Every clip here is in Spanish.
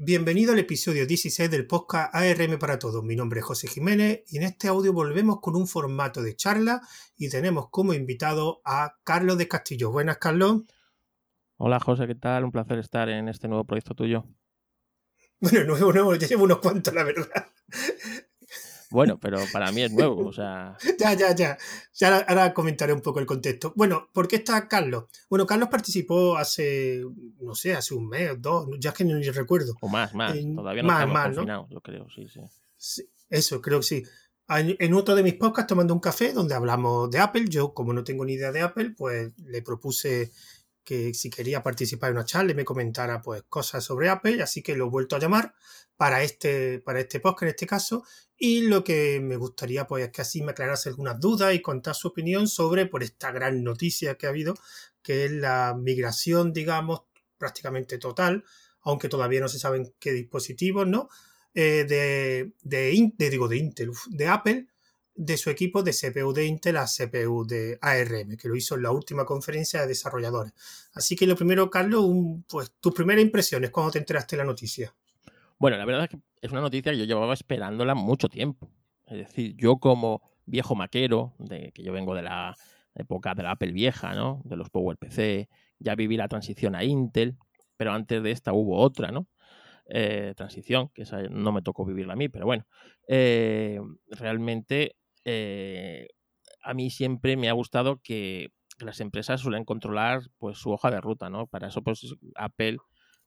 Bienvenido al episodio 16 del podcast ARM para Todos. Mi nombre es José Jiménez y en este audio volvemos con un formato de charla y tenemos como invitado a Carlos de Castillo. Buenas, Carlos. Hola, José, ¿qué tal? Un placer estar en este nuevo proyecto tuyo. Bueno, nuevo, nuevo, ya llevo unos cuantos, la verdad. Bueno, pero para mí es nuevo, o sea. ya, ya, ya. Ya ahora comentaré un poco el contexto. Bueno, ¿por qué está Carlos? Bueno, Carlos participó hace, no sé, hace un mes o dos, ya es que ni recuerdo. O más, más. Todavía no más, estamos más, confinados, yo creo, sí, sí, Eso, creo que sí. En otro de mis podcasts, tomando un café, donde hablamos de Apple, yo, como no tengo ni idea de Apple, pues le propuse que si quería participar en una charla y me comentara pues cosas sobre Apple, así que lo he vuelto a llamar para este, para este en este caso, y lo que me gustaría pues es que así me aclarase algunas dudas y contar su opinión sobre por esta gran noticia que ha habido, que es la migración, digamos, prácticamente total, aunque todavía no se saben qué dispositivos, ¿no? Eh, de, de, digo, de Intel, de Apple, de su equipo de CPU de Intel a CPU de ARM, que lo hizo en la última conferencia de desarrolladores. Así que lo primero, Carlos, pues tus primeras impresiones cuando te enteraste de la noticia. Bueno, la verdad es que es una noticia que yo llevaba esperándola mucho tiempo. Es decir, yo como viejo maquero, de que yo vengo de la época de la Apple vieja, ¿no? De los PowerPC, ya viví la transición a Intel, pero antes de esta hubo otra, ¿no? Eh, transición, que esa no me tocó vivirla a mí, pero bueno, eh, realmente eh, a mí siempre me ha gustado que las empresas suelen controlar pues su hoja de ruta, ¿no? Para eso pues Apple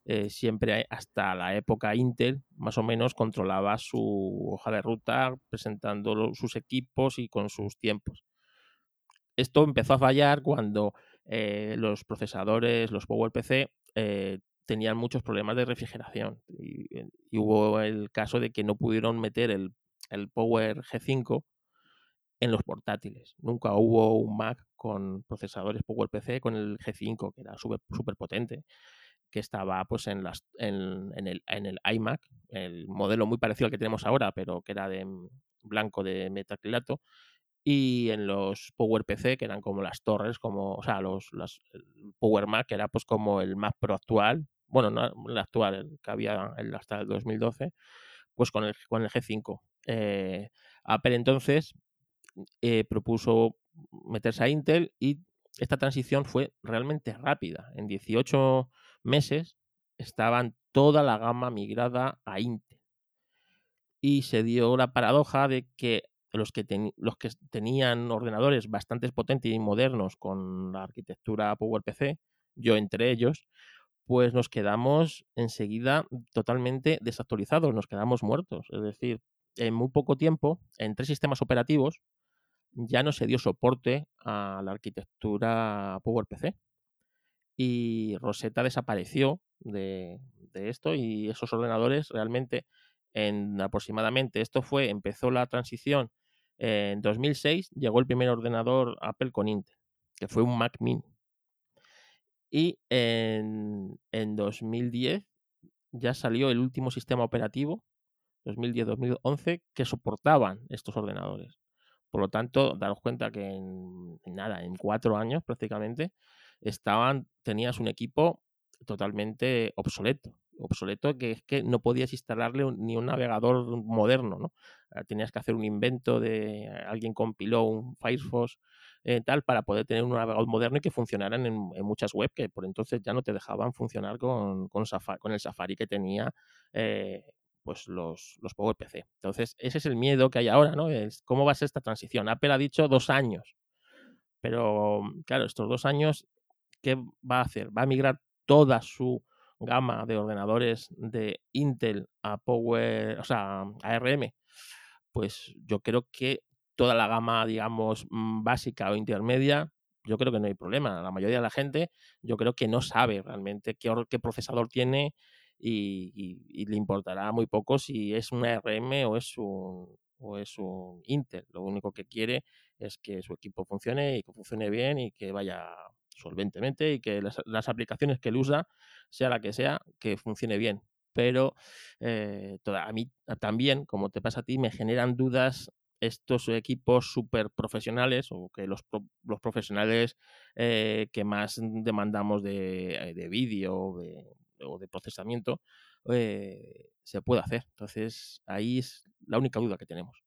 eh, siempre hasta la época Intel más o menos controlaba su hoja de ruta presentando sus equipos y con sus tiempos. Esto empezó a fallar cuando eh, los procesadores, los PowerPC, eh, tenían muchos problemas de refrigeración y, hubo el caso de que no pudieron meter el, el Power G5 en los portátiles. Nunca hubo un Mac con procesadores PowerPC con el G5, que era súper potente que estaba pues en, las, en, el, en, el, iMac, el modelo muy parecido al que tenemos ahora, pero que era de blanco de metacrilato, y en los PowerPC, que eran como las torres, como, o sea, los, los Power Mac, que era pues como el Mac Pro actual, bueno, no el actual, el que había hasta el 2012, pues con el, con el G5. Eh, Apple entonces eh, propuso meterse a Intel y esta transición fue realmente rápida. En 18 meses estaban toda la gama migrada a Intel. Y se dio la paradoja de que los que, los que tenían ordenadores bastante potentes y modernos con la arquitectura PowerPC, yo entre ellos, pues nos quedamos enseguida totalmente desactualizados, nos quedamos muertos. Es decir, en muy poco tiempo, en tres sistemas operativos, ya no se dio soporte a la arquitectura PowerPC y Rosetta desapareció de, esto y esos ordenadores realmente en aproximadamente, esto fue, empezó la transición en 2006, llegó el primer ordenador Apple con Intel, que fue un Mac Mini. Y en, en 2010 ya salió el último sistema operativo, 2010-2011, que soportaban estos ordenadores. Por lo tanto, daros cuenta que en, nada, en cuatro años prácticamente, estaban, tenías un equipo totalmente obsoleto. Obsoleto que es que no podías instalarle ni un navegador moderno, ¿no? Ah, tenías que hacer un invento de alguien compiló un Firefox eh, tal para poder tener un navegador moderno y que funcionaran en, muchas web que por entonces ya no te dejaban funcionar con, con, el Safari que tenía eh, pues los, los PowerPC. Entonces, ese es el miedo que hay ahora, ¿no? Es cómo va a ser esta transición. Apple ha dicho dos años. Pero, claro, estos dos años, ¿qué va a hacer? ¿Va a migrar toda su gama de ordenadores de Intel a Power, o sea, a ARM? Pues yo creo que toda la gama, digamos, mm, básica o intermedia, yo creo que no hay problema. La mayoría de la gente, yo creo que no sabe realmente qué, qué procesador tiene, y, le importará muy poco si es un ARM o es un, o es un Intel. Lo único que quiere es que su equipo funcione y que funcione bien y que vaya solventemente y que las, aplicaciones que él usa, sea la que sea, que funcione bien. Pero eh, a mí también, como te pasa a ti, me generan dudas estos equipos súper profesionales o que los, los profesionales eh, que más demandamos de, de vídeo, de, o de procesamiento, eh, se puede hacer. Entonces, ahí es la única duda que tenemos.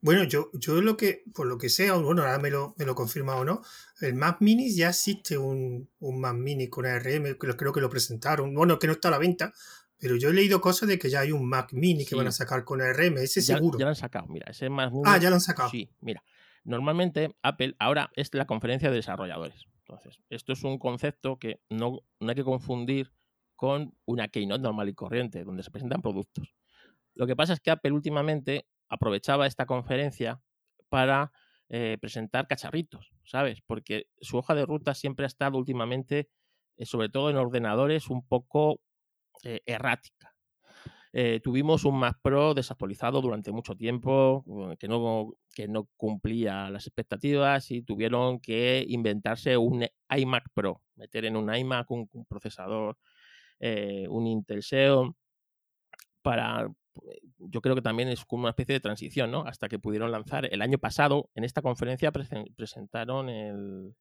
Bueno, yo, yo lo que, por lo que sea, bueno, ahora me lo, me lo confirma o no, el Mac Mini ya existe un, un Mac Mini con ARM, que creo que lo presentaron, bueno, que no está a la venta, pero yo he leído cosas de que ya hay un Mac Mini que van a sacar con ARM, ese seguro. Ya lo han sacado, mira, ese Mac Mini. Ah, ya lo han sacado. Sí, mira. Normalmente Apple ahora es la conferencia de desarrolladores. Entonces, esto es un concepto que no, hay que confundir con una keynote normal y corriente, donde se presentan productos. Lo que pasa es que Apple últimamente aprovechaba esta conferencia para eh, presentar cacharritos, ¿sabes? Porque su hoja de ruta siempre ha estado últimamente, eh, sobre todo en ordenadores, un poco eh, errática. tuvimos un Mac Pro desactualizado durante mucho tiempo, que no, que no cumplía las expectativas y tuvieron que inventarse un iMac Pro, meter en un iMac un, procesador, un Intel Xeon, para, yo creo que también es como una especie de transición, ¿no? Hasta que pudieron lanzar el año pasado, en esta conferencia presentaron el,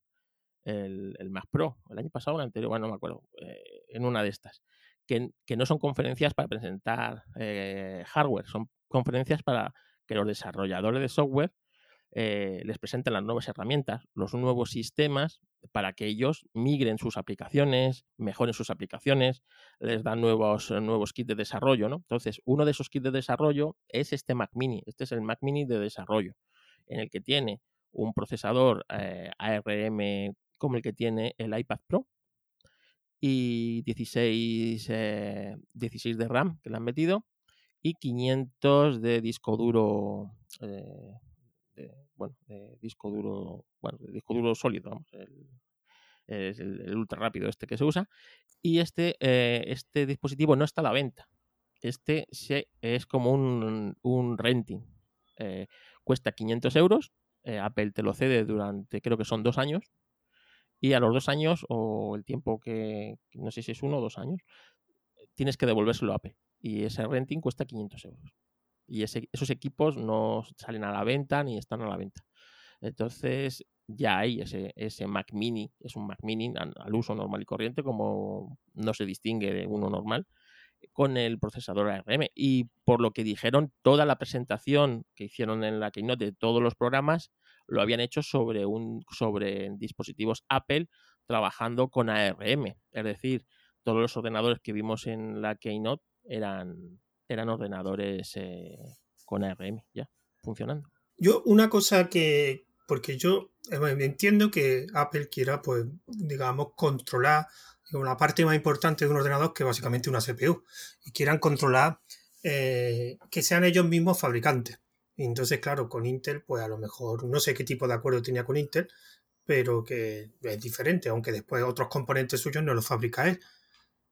el, Mac Pro, el año pasado o el anterior, bueno, no me acuerdo, eh, en una de estas, que, que, no son conferencias para presentar eh, hardware, son conferencias para que los desarrolladores de software eh, les presenten las nuevas herramientas, los nuevos sistemas para que ellos migren sus aplicaciones, mejoren sus aplicaciones, les dan nuevos, nuevos kits de desarrollo, ¿no? Entonces, uno de esos kits de desarrollo es este Mac Mini. Este es el Mac Mini de desarrollo, en el que tiene un procesador eh, ARM como el que tiene el iPad Pro y 16, 16 eh, de RAM que le han metido y 500 de disco duro bueno, de disco duro, bueno, de disco duro sólido, vamos, el, ultra rápido este que se usa. Y este, eh, este dispositivo no está a la venta. Este se, es como un, un renting. Eh, cuesta 500 euros. Eh, Apple te lo cede durante, creo que son dos años. Y a los dos años, o el tiempo que, no sé si es uno o dos años, tienes que devolvérselo a Apple. Y ese renting cuesta 500 euros y esos equipos no salen a la venta ni están a la venta. Entonces ya hay ese, ese Mac Mini, es un Mac Mini al, uso normal y corriente, como no se distingue de uno normal, con el procesador ARM. Y por lo que dijeron, toda la presentación que hicieron en la Keynote de todos los programas lo habían hecho sobre, un, sobre dispositivos Apple trabajando con ARM. Es decir, todos los ordenadores que vimos en la Keynote eran, eran ordenadores eh, con ARM ya funcionando. Yo, una cosa que, porque yo eh, entiendo que Apple quiera, pues, digamos, controlar una parte más importante de un ordenador que básicamente una CPU y quieran controlar eh, que sean ellos mismos fabricantes. Y entonces, claro, con Intel, pues a lo mejor no sé qué tipo de acuerdo tenía con Intel, pero que es diferente, aunque después otros componentes suyos no los fabrica él.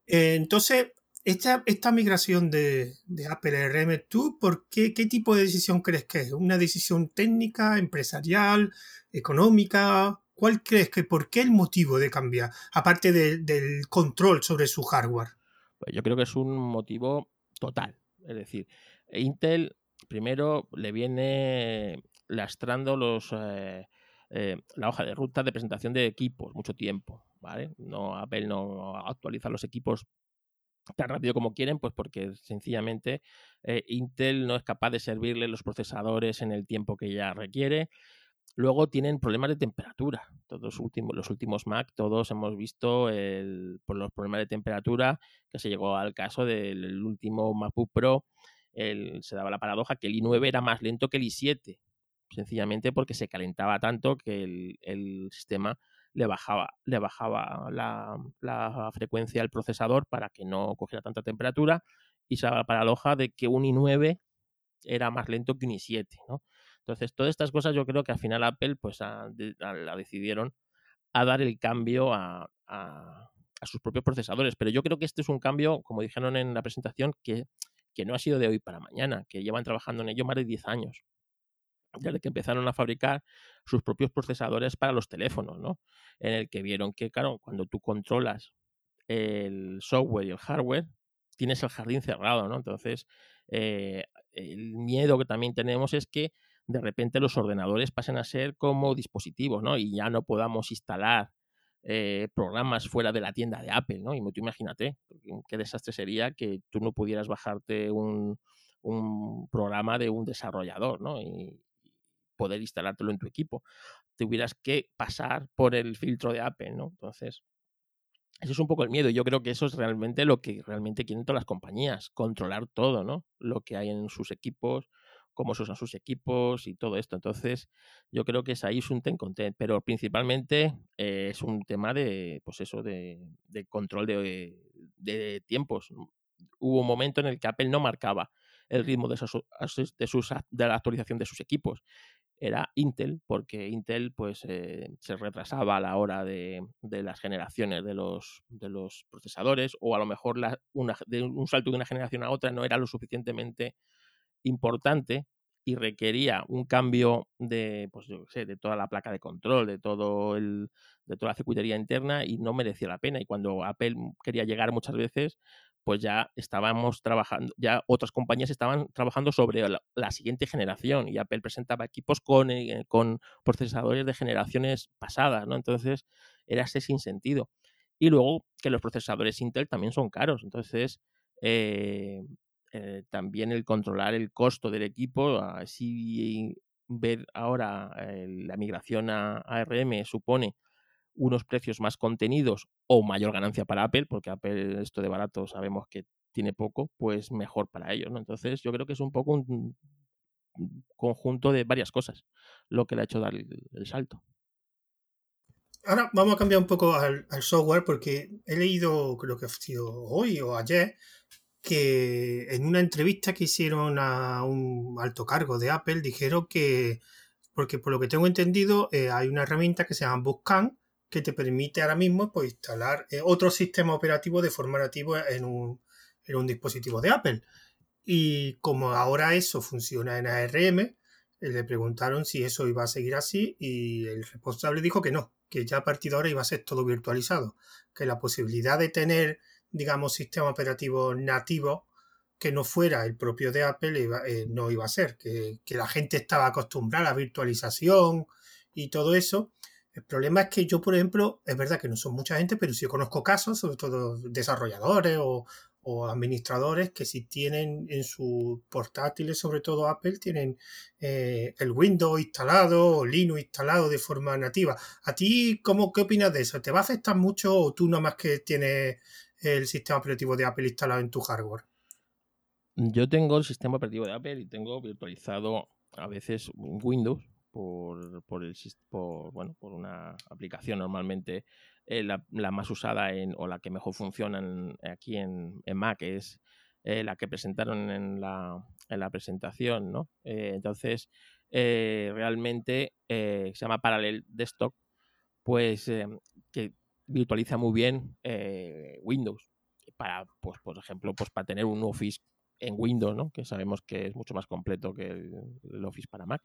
entonces, esta, esta migración de, de Apple RM, ¿tú por qué, qué tipo de decisión crees que es? ¿Una decisión técnica, empresarial, económica? ¿Cuál crees que, por qué el motivo de cambiar, aparte del control sobre su hardware? Pues yo creo que es un motivo total. Es decir, Intel primero le viene lastrando los, eh, eh, la hoja de ruta de presentación de equipos mucho tiempo. ¿vale? No, Apple no actualiza los equipos tan rápido como quieren, pues porque sencillamente eh, Intel no es capaz de servirle los procesadores en el tiempo que ya requiere. Luego tienen problemas de temperatura. Todos los últimos, los últimos Mac, todos hemos visto el, por los problemas de temperatura que se llegó al caso del último MacBook Pro. se daba la paradoja que el i9 era más lento que el i7, sencillamente porque se calentaba tanto que el sistema le bajaba, le bajaba la, frecuencia del procesador para que no cogiera tanta temperatura y se la paradoja de que un i9 era más lento que un i7, ¿no? Entonces, todas estas cosas yo creo que al final Apple pues la decidieron a dar el cambio a, a, sus propios procesadores. Pero yo creo que este es un cambio, como dijeron en la presentación, que, que no ha sido de hoy para mañana, que llevan trabajando en ello más de 10 años desde que empezaron a fabricar sus propios procesadores para los teléfonos, ¿no? En el que vieron que, claro, cuando tú controlas el software y el hardware, tienes el jardín cerrado, ¿no? Entonces, eh, el miedo que también tenemos es que de repente los ordenadores pasen a ser como dispositivos, ¿no? Y ya no podamos instalar eh, programas fuera de la tienda de Apple, ¿no? Y tú imagínate qué desastre sería que tú no pudieras bajarte un, programa de un desarrollador, ¿no? Poder instalártelo en tu equipo. Tuvieras que pasar por el filtro de Apple, ¿no? Entonces, eso es un poco el miedo. Yo creo que eso es realmente lo que realmente quieren todas las compañías, controlar todo, ¿no? Lo que hay en sus equipos, cómo se usan sus equipos y todo esto. Entonces, yo creo que es ahí es un ten content, pero principalmente eh, es un tema de, pues eso, de, control de, tiempos. Hubo un momento en el que Apple no marcaba el ritmo de, de, sus, de la actualización de sus equipos. Era Intel, porque Intel pues eh, se retrasaba a la hora de, las generaciones de los, de los procesadores, o a lo mejor la, de un salto de una generación a otra no era lo suficientemente importante y requería un cambio de, pues yo sé, de toda la placa de control, de todo el, de toda la circuitería interna y no merecía la pena. Y cuando Apple quería llegar muchas veces, pues ya estábamos trabajando, ya otras compañías estaban trabajando sobre la, siguiente generación y Apple presentaba equipos con, eh, con procesadores de generaciones pasadas, ¿no? Entonces era ese sin sentido. Y luego que los procesadores Intel también son caros, entonces eh, eh, también el controlar el costo del equipo, así ver ahora la migración a ARM supone unos precios más contenidos o mayor ganancia para Apple, porque Apple esto de barato sabemos que tiene poco, pues mejor para ellos, ¿no? Entonces yo creo que es un poco un conjunto de varias cosas lo que le ha hecho dar el, salto. Ahora vamos a cambiar un poco al, software porque he leído, creo que ha sido hoy o ayer, que en una entrevista que hicieron a un alto cargo de Apple dijeron que, porque por lo que tengo entendido, eh, hay una herramienta que se llama Bootcamp que te permite ahora mismo pues, instalar eh, otro sistema operativo de forma nativa en un, en un dispositivo de Apple. Y como ahora eso funciona en ARM, eh, le preguntaron si eso iba a seguir así y el responsable dijo que no, que ya a partir de ahora iba a ser todo virtualizado, que la posibilidad de tener digamos, sistema operativo nativo que no fuera el propio de Apple eh, no iba a ser, que, la gente estaba acostumbrada a virtualización y todo eso. El problema es que yo, por ejemplo, es verdad que no son mucha gente, pero sí conozco casos, sobre todo desarrolladores o, administradores que si tienen en sus portátiles, sobre todo Apple, tienen eh, el Windows instalado o Linux instalado de forma nativa. ¿A ti cómo, qué opinas de eso? ¿Te va a afectar mucho o tú nomás que tienes el sistema operativo de Apple instalado en tu hardware? Yo tengo el sistema operativo de Apple y tengo virtualizado a veces Windows por, por, el, por, bueno, por una aplicación normalmente eh, la, más usada en, o la que mejor funciona aquí en, Mac es eh, la que presentaron en la, en la presentación, ¿no? Eh, entonces, realmente se llama Parallel Desktop, pues que virtualiza muy bien Windows. Para, pues, por ejemplo, pues para tener un Office en Windows, ¿no? que sabemos que es mucho más completo que el, Office para Mac.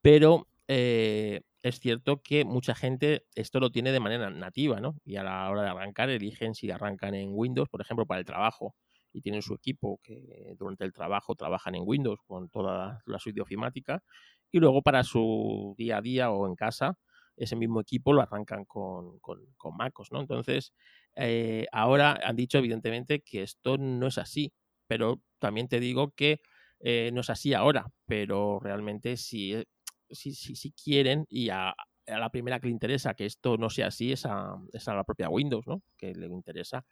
Pero eh, es cierto que mucha gente esto lo tiene de manera nativa, ¿no? Y a la hora de arrancar eligen si arrancan en Windows, por ejemplo, para el trabajo y tienen su equipo que durante el trabajo trabajan en Windows con toda la suite ofimática y luego para su día a día o en casa ese mismo equipo lo arrancan con, con, MacOS, ¿no? Entonces, eh, ahora han dicho evidentemente que esto no es así, pero también te digo que eh, no es así ahora, pero realmente si, eh, si, si, quieren y a, la primera que le interesa que esto no sea así es a, es a la propia Windows, ¿no? Que le interesa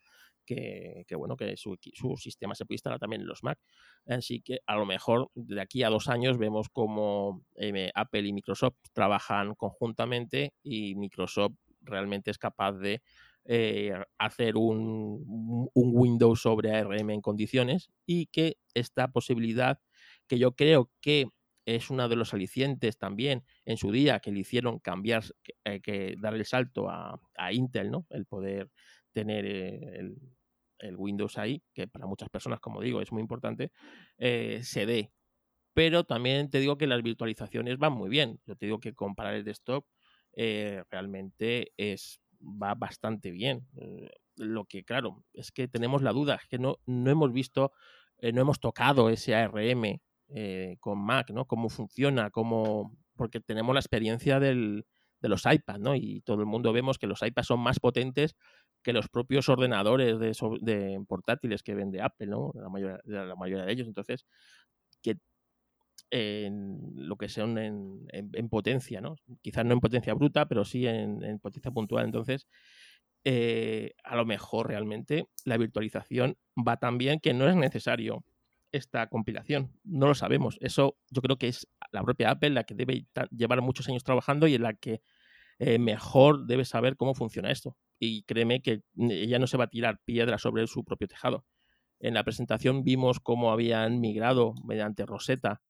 que, bueno, que su, sistema se puede instalar también en los Mac. Así que a lo mejor de aquí a dos años vemos como eh, Apple y Microsoft trabajan conjuntamente y Microsoft realmente es capaz de eh, hacer un, un, Windows sobre ARM en condiciones y que esta posibilidad, que yo creo que es uno de los alicientes también en su día que le hicieron cambiar, que, eh, dar el salto a, a, Intel, ¿no? El poder tener el, el Windows ahí, que para muchas personas, como digo, es muy importante, eh, se dé. Pero también te digo que las virtualizaciones van muy bien. Yo te digo que comparar el desktop eh, realmente es, va bastante bien. Eh, lo que, claro, es que tenemos la duda, es que no, no hemos visto, no hemos tocado ese ARM con Mac, ¿no? Cómo funciona, cómo... Porque tenemos la experiencia del, de los iPads, ¿no? Y todo el mundo vemos que los iPads son más potentes que los propios ordenadores de, portátiles que vende Apple, ¿no? La mayoría, la mayoría de ellos. Entonces, que lo que son en, potencia, ¿no? Quizás no en potencia bruta, pero sí en, potencia puntual. Entonces, eh, a lo mejor realmente la virtualización va tan bien que no es necesario esta compilación. No lo sabemos. Eso yo creo que es la propia Apple la que debe llevar muchos años trabajando y en la que eh, mejor debe saber cómo funciona esto. Y créeme que ella no se va a tirar piedra sobre su propio tejado. En la presentación vimos cómo habían migrado mediante Rosetta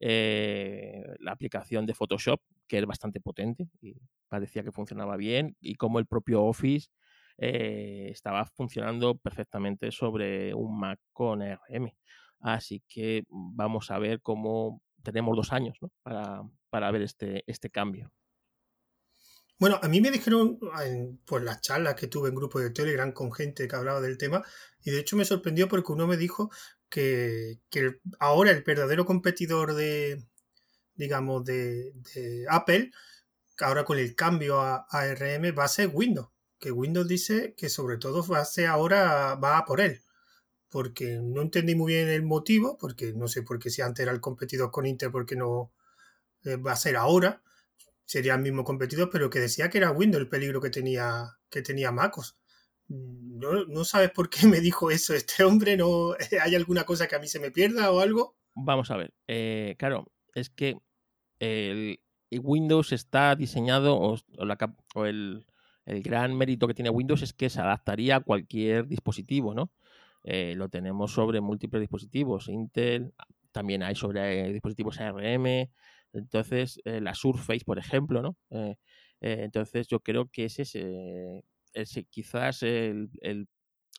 eh, la aplicación de Photoshop, que es bastante potente y parecía que funcionaba bien, y cómo el propio Office eh, estaba funcionando perfectamente sobre un Mac con ARM. Así que vamos a ver cómo tenemos dos años para, para ver este, este cambio. Bueno, a mí me dijeron en pues, las charlas que tuve en grupo de Telegram con gente que hablaba del tema, y de hecho me sorprendió porque uno me dijo que, ahora el verdadero competidor de, digamos, de, Apple, ahora con el cambio a ARM, va a ser Windows. Que Windows dice que sobre todo va a ser ahora, va a por él. Porque no entendí muy bien el motivo, porque no sé por qué si antes era el competidor con Intel, porque no eh, va a ser ahora sería el mismo competidor, pero que decía que era Windows el peligro que tenía, que tenía MacOS. No, no sabes por qué me dijo eso este hombre, no hay alguna cosa que a mí se me pierda o algo. Vamos a ver, eh, claro, es que el, Windows está diseñado, o, el, gran mérito que tiene Windows es que se adaptaría a cualquier dispositivo, ¿no? Eh, lo tenemos sobre múltiples dispositivos, Intel, también hay sobre dispositivos ARM, entonces, eh, la Surface, por ejemplo, ¿no? Eh, eh, entonces, yo creo que ese es quizás el,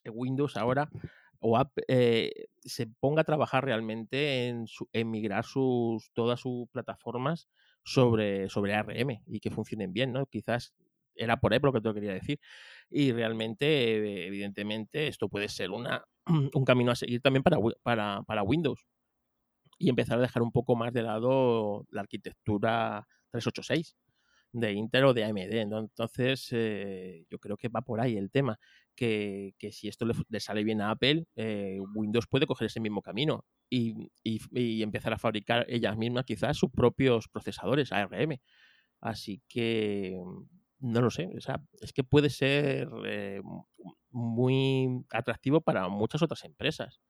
Windows ahora o se ponga a trabajar realmente en, migrar sus, todas sus plataformas sobre, sobre ARM y que funcionen bien, ¿no? Quizás era por ahí lo que te quería decir. Y realmente, evidentemente, esto puede ser una, un camino a seguir también para, para, para Windows y empezar a dejar un poco más de lado la arquitectura 386 de Intel o de AMD. Entonces, eh, yo creo que va por ahí el tema, que, si esto le, sale bien a Apple, eh, Windows puede coger ese mismo camino y, empezar a fabricar ellas mismas quizás sus propios procesadores ARM. Así que, no lo sé, es que puede ser eh, muy atractivo para muchas otras empresas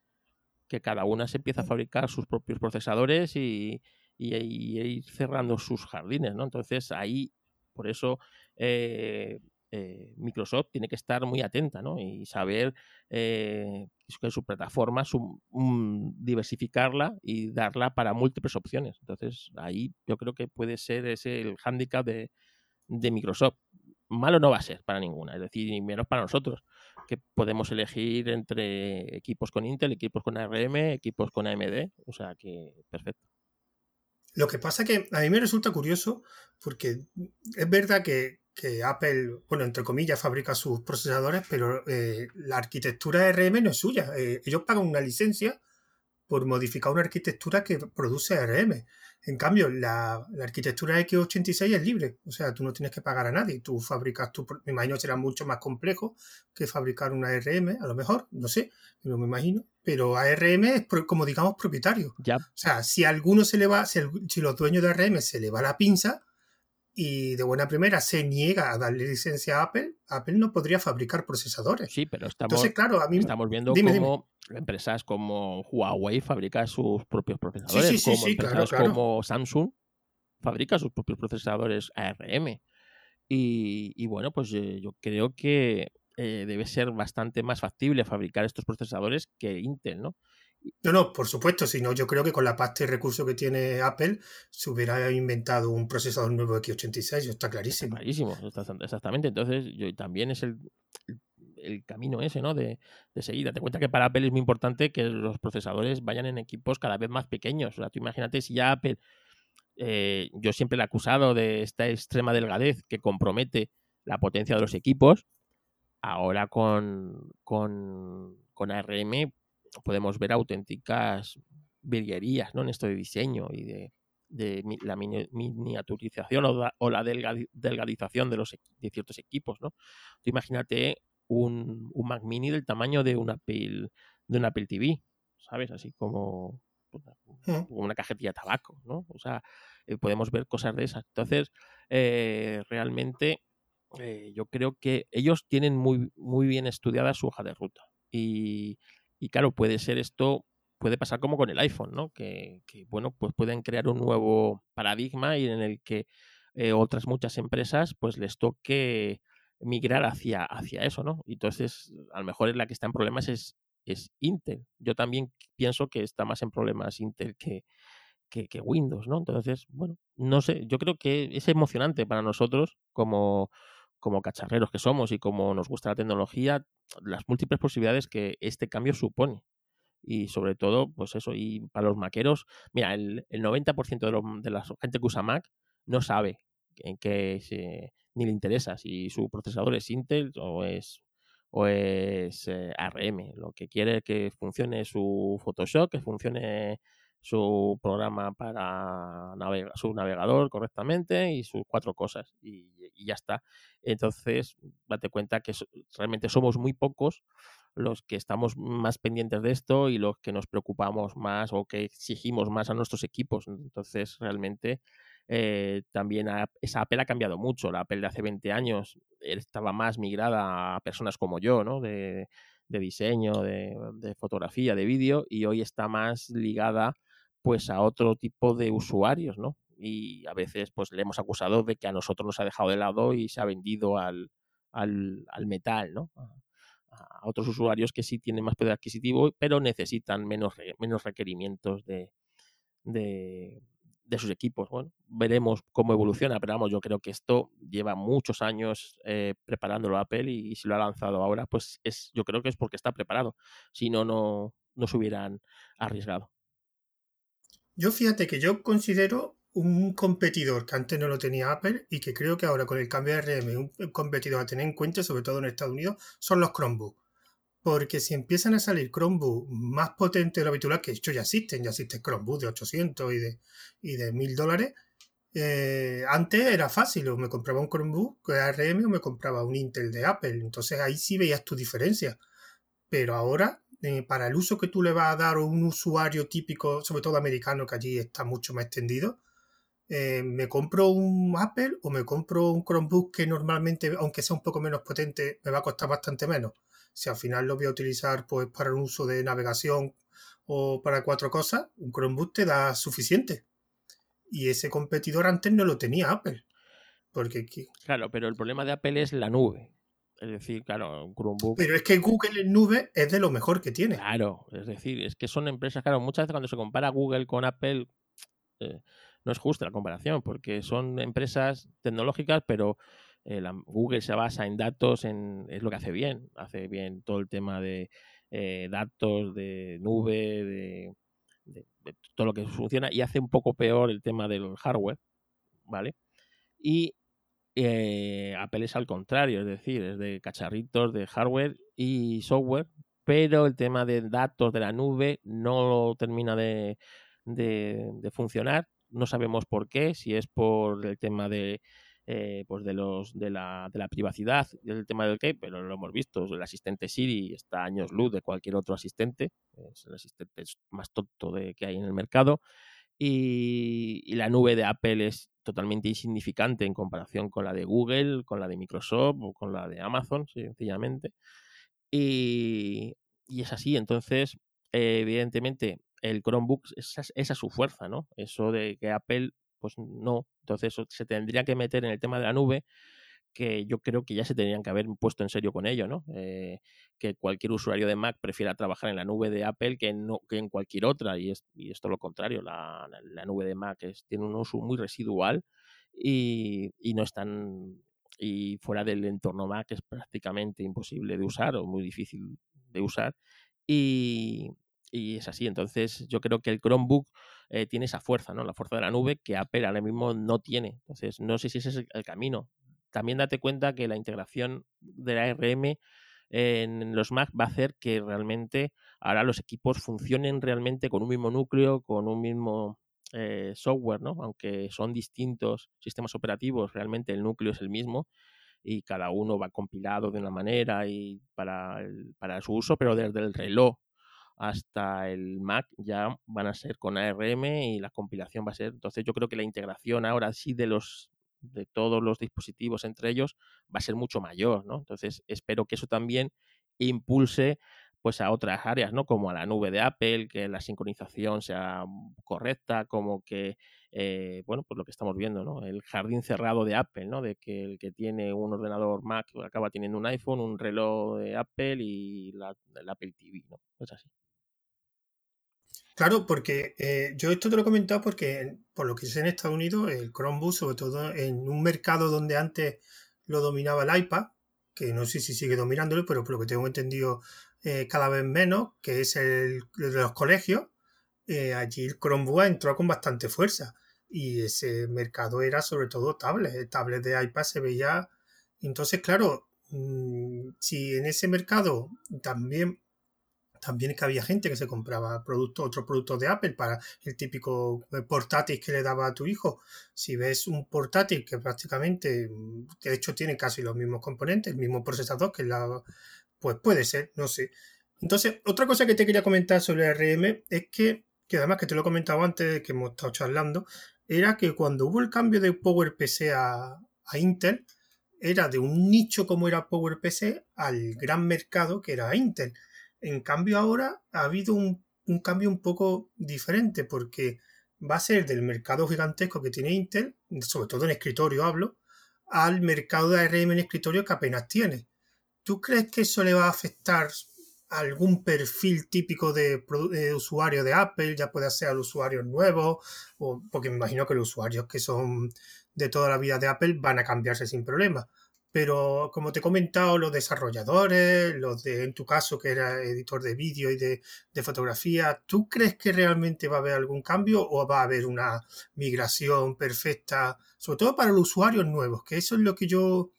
que cada una se empieza a fabricar sus propios procesadores y, ir cerrando sus jardines, ¿no? Entonces ahí, por eso eh, eh, Microsoft tiene que estar muy atenta, ¿no? Y saber eh, que su plataforma, su, diversificarla y darla para múltiples opciones. Entonces ahí yo creo que puede ser ese el hándicap de, de Microsoft malo no va a ser para ninguna, es decir, ni menos para nosotros, que podemos elegir entre equipos con Intel, equipos con ARM, equipos con AMD, o sea que perfecto. Lo que pasa que a mí me resulta curioso porque es verdad que, Apple, bueno, entre comillas, fabrica sus procesadores, pero eh, la arquitectura ARM no es suya. Eh, ellos pagan una licencia por modificar una arquitectura que produce ARM. En cambio, la, arquitectura x86 es libre, o sea, tú no tienes que pagar a nadie, tú fabricas tu, me imagino que será mucho más complejo que fabricar una ARM, a lo mejor, no sé, no me imagino, pero ARM es como digamos propietario. Ya. O sea, si a alguno se le va, si, si los dueños de ARM se le va la pinza, y de buena primera se niega a darle licencia a Apple, Apple no podría fabricar procesadores. Sí, pero estamos, claro, a mí, estamos viendo cómo empresas como Huawei fabrican sus propios procesadores, como empresas como Samsung fabrica sus propios procesadores ARM. Y, bueno, pues eh, yo creo que eh, debe ser bastante más factible fabricar estos procesadores que Intel, ¿no? No, no, por supuesto, sino yo creo que con la pasta y recursos que tiene Apple se hubiera inventado un procesador nuevo x86, está clarísimo. clarísimo, exactamente. Entonces, yo, también es el, el camino ese, ¿no? De, de seguir. Date cuenta que para Apple es muy importante que los procesadores vayan en equipos cada vez más pequeños. O sea, tú imagínate si ya Apple, eh, yo siempre le he acusado de esta extrema delgadez que compromete la potencia de los equipos, ahora con, con, con ARM podemos ver auténticas virguerías ¿no? en esto de diseño y de, de la miniaturización o, la delgadización de, los, de ciertos equipos, ¿no? imagínate un, un, Mac Mini del tamaño de un Apple, de un Apple TV, ¿sabes? Así como mm. una cajetilla de tabaco, ¿no? O sea, eh, podemos ver cosas de esas. Entonces, eh, realmente eh, yo creo que ellos tienen muy, muy bien estudiada su hoja de ruta. Y, y claro, puede ser esto puede pasar como con el iPhone, ¿no? Que, bueno, pues pueden crear un nuevo paradigma y en el que eh, otras muchas empresas pues les toque migrar hacia, hacia eso, ¿no? Entonces, a lo mejor la que está en problemas es, es Intel. Yo también pienso que está más en problemas Intel que, que, que, Windows, ¿no? Entonces, bueno, no sé, yo creo que es emocionante para nosotros como, como cacharreros que somos y como nos gusta la tecnología, las múltiples posibilidades que este cambio supone y sobre todo, pues eso, y para los maqueros, mira, el, el 90% de, de, la gente que usa Mac no sabe en qué ni le interesa si su procesador es Intel o es o es eh, ARM. Lo que quiere es que funcione su Photoshop, que funcione su programa para navegar, su navegador correctamente y sus cuatro cosas y, y, ya está. Entonces, date cuenta que realmente somos muy pocos los que estamos más pendientes de esto y los que nos preocupamos más o que exigimos más a nuestros equipos. Entonces, realmente eh, también esa Apple ha cambiado mucho. La Apple de hace 20 años estaba más migrada a personas como yo, ¿no? De, diseño, de, de, fotografía, de vídeo, y hoy está más ligada pues a otro tipo de usuarios, ¿no? Y a veces pues le hemos acusado de que a nosotros nos ha dejado de lado y se ha vendido al, al, al metal, ¿no? a otros usuarios que sí tienen más poder adquisitivo, pero necesitan menos, menos requerimientos de, de, sus equipos. Bueno, veremos cómo evoluciona, pero vamos, yo creo que esto lleva muchos años eh, preparándolo Apple y, si lo ha lanzado ahora, pues es, yo creo que es porque está preparado. Si no, no, no se hubieran arriesgado. Yo fíjate que yo considero un competidor que antes no lo tenía Apple y que creo que ahora con el cambio de RM un competidor a tener en cuenta, sobre todo en Estados Unidos, son los Chromebooks. Porque si empiezan a salir Chromebooks más potentes de lo habitual, que de hecho ya existen, ya existen Chromebooks de 800 y de, y de 1000 dólares, eh, antes era fácil, o me compraba un Chromebook de ARM o me compraba un Intel de Apple. Entonces ahí sí veías tu diferencia. Pero ahora eh, para el uso que tú le vas a dar a un usuario típico, sobre todo americano, que allí está mucho más extendido, eh, me compro un Apple o me compro un Chromebook que normalmente, aunque sea un poco menos potente, me va a costar bastante menos. Si al final lo voy a utilizar pues para un uso de navegación o para cuatro cosas, un Chromebook te da suficiente. Y ese competidor antes no lo tenía Apple. Porque... Claro, pero el problema de Apple es la nube. Es decir, claro, Chromebook. Pero es que Google en nube es de lo mejor que tiene. Claro, es decir, es que son empresas, claro, muchas veces cuando se compara Google con Apple, eh, no es justa la comparación, porque son empresas tecnológicas, pero eh, Google se basa en datos, en, es lo que hace bien, hace bien todo el tema de eh, datos, de nube, de, todo lo que funciona, y hace un poco peor el tema del hardware, ¿vale? Y eh, Apple es al contrario, es decir, es de cacharritos de hardware y software, pero el tema de datos de la nube no termina de, de funcionar no sabemos por qué, si es por el tema de, eh, pues de, los, de, la, de la privacidad, del tema del qué, pero lo hemos visto, el asistente Siri está años luz de cualquier otro asistente, es el asistente más tonto de, que hay en el mercado, y, la nube de Apple es totalmente insignificante en comparación con la de Google, con la de Microsoft o con la de Amazon, sencillamente. Y, y es así, entonces, evidentemente, el Chromebook, esa, es su fuerza, ¿no? Eso de que Apple, pues no. Entonces se tendría que meter en el tema de la nube, que yo creo que ya se tendrían que haber puesto en serio con ello, ¿no? Eh, que cualquier usuario de Mac prefiera trabajar en la nube de Apple que, no, que en cualquier otra, y, es, y esto lo contrario, la, la, nube de Mac es, tiene un uso muy residual y, y no es tan y fuera del entorno Mac es prácticamente imposible de usar o muy difícil de usar y, y es así. Entonces, yo creo que el Chromebook eh, tiene esa fuerza, ¿no? La fuerza de la nube que Apple ahora mismo no tiene. Entonces, no sé si ese es el, camino. También date cuenta que la integración de la ARM en los Mac va a hacer que realmente ahora los equipos funcionen realmente con un mismo núcleo, con un mismo eh, software, ¿no? Aunque son distintos sistemas operativos, realmente el núcleo es el mismo y cada uno va compilado de una manera y para, para su uso, pero desde el reloj hasta el Mac ya van a ser con ARM y la compilación va a ser. Entonces yo creo que la integración ahora sí de los de todos los dispositivos entre ellos va a ser mucho mayor, ¿no? Entonces espero que eso también impulse pues a otras áreas, ¿no? Como a la nube de Apple, que la sincronización sea correcta, como que, eh, bueno, pues lo que estamos viendo, ¿no? El jardín cerrado de Apple, ¿no? De que el que tiene un ordenador Mac acaba teniendo un iPhone, un reloj de Apple y la, el Apple TV, ¿no? Es así. Claro, porque eh, yo esto te lo he comentado porque por lo que sé en Estados Unidos, el Chromebook, sobre todo en un mercado donde antes lo dominaba el iPad, que no sé si sigue dominándolo, pero por lo que tengo entendido eh, cada vez menos, que es el de los colegios, eh, allí el Chromebook entró con bastante fuerza y ese mercado era sobre todo tablets, tablets de iPad se veía. Entonces, claro, mm, si en ese mercado también también que había gente que se compraba productos, otros productos de Apple para el típico eh, portátil que le daba a tu hijo. Si ves un portátil que prácticamente, mm, de hecho tiene casi los mismos componentes, el mismo procesador que la, pues puede ser, no sé. Entonces, otra cosa que te quería comentar sobre el RM es que, que además que te lo he comentado antes de que hemos estado charlando, era que cuando hubo el cambio de PowerPC a, a Intel, era de un nicho como era PowerPC al gran mercado que era Intel. En cambio ahora ha habido un, cambio un poco diferente porque va a ser del mercado gigantesco que tiene Intel, sobre todo en escritorio hablo, al mercado de ARM en escritorio que apenas tiene. ¿Tú crees que eso le va a afectar a algún perfil típico de, usuario de Apple, ya puede ser al usuario nuevo, o, porque me imagino que los usuarios que son de toda la vida de Apple van a cambiarse sin problema? Pero como te he comentado, los desarrolladores, los de, en tu caso, que era editor de vídeo y de, fotografía, ¿tú crees que realmente va a haber algún cambio o va a haber una migración perfecta, sobre todo para los usuarios nuevos? Que eso es lo que yo,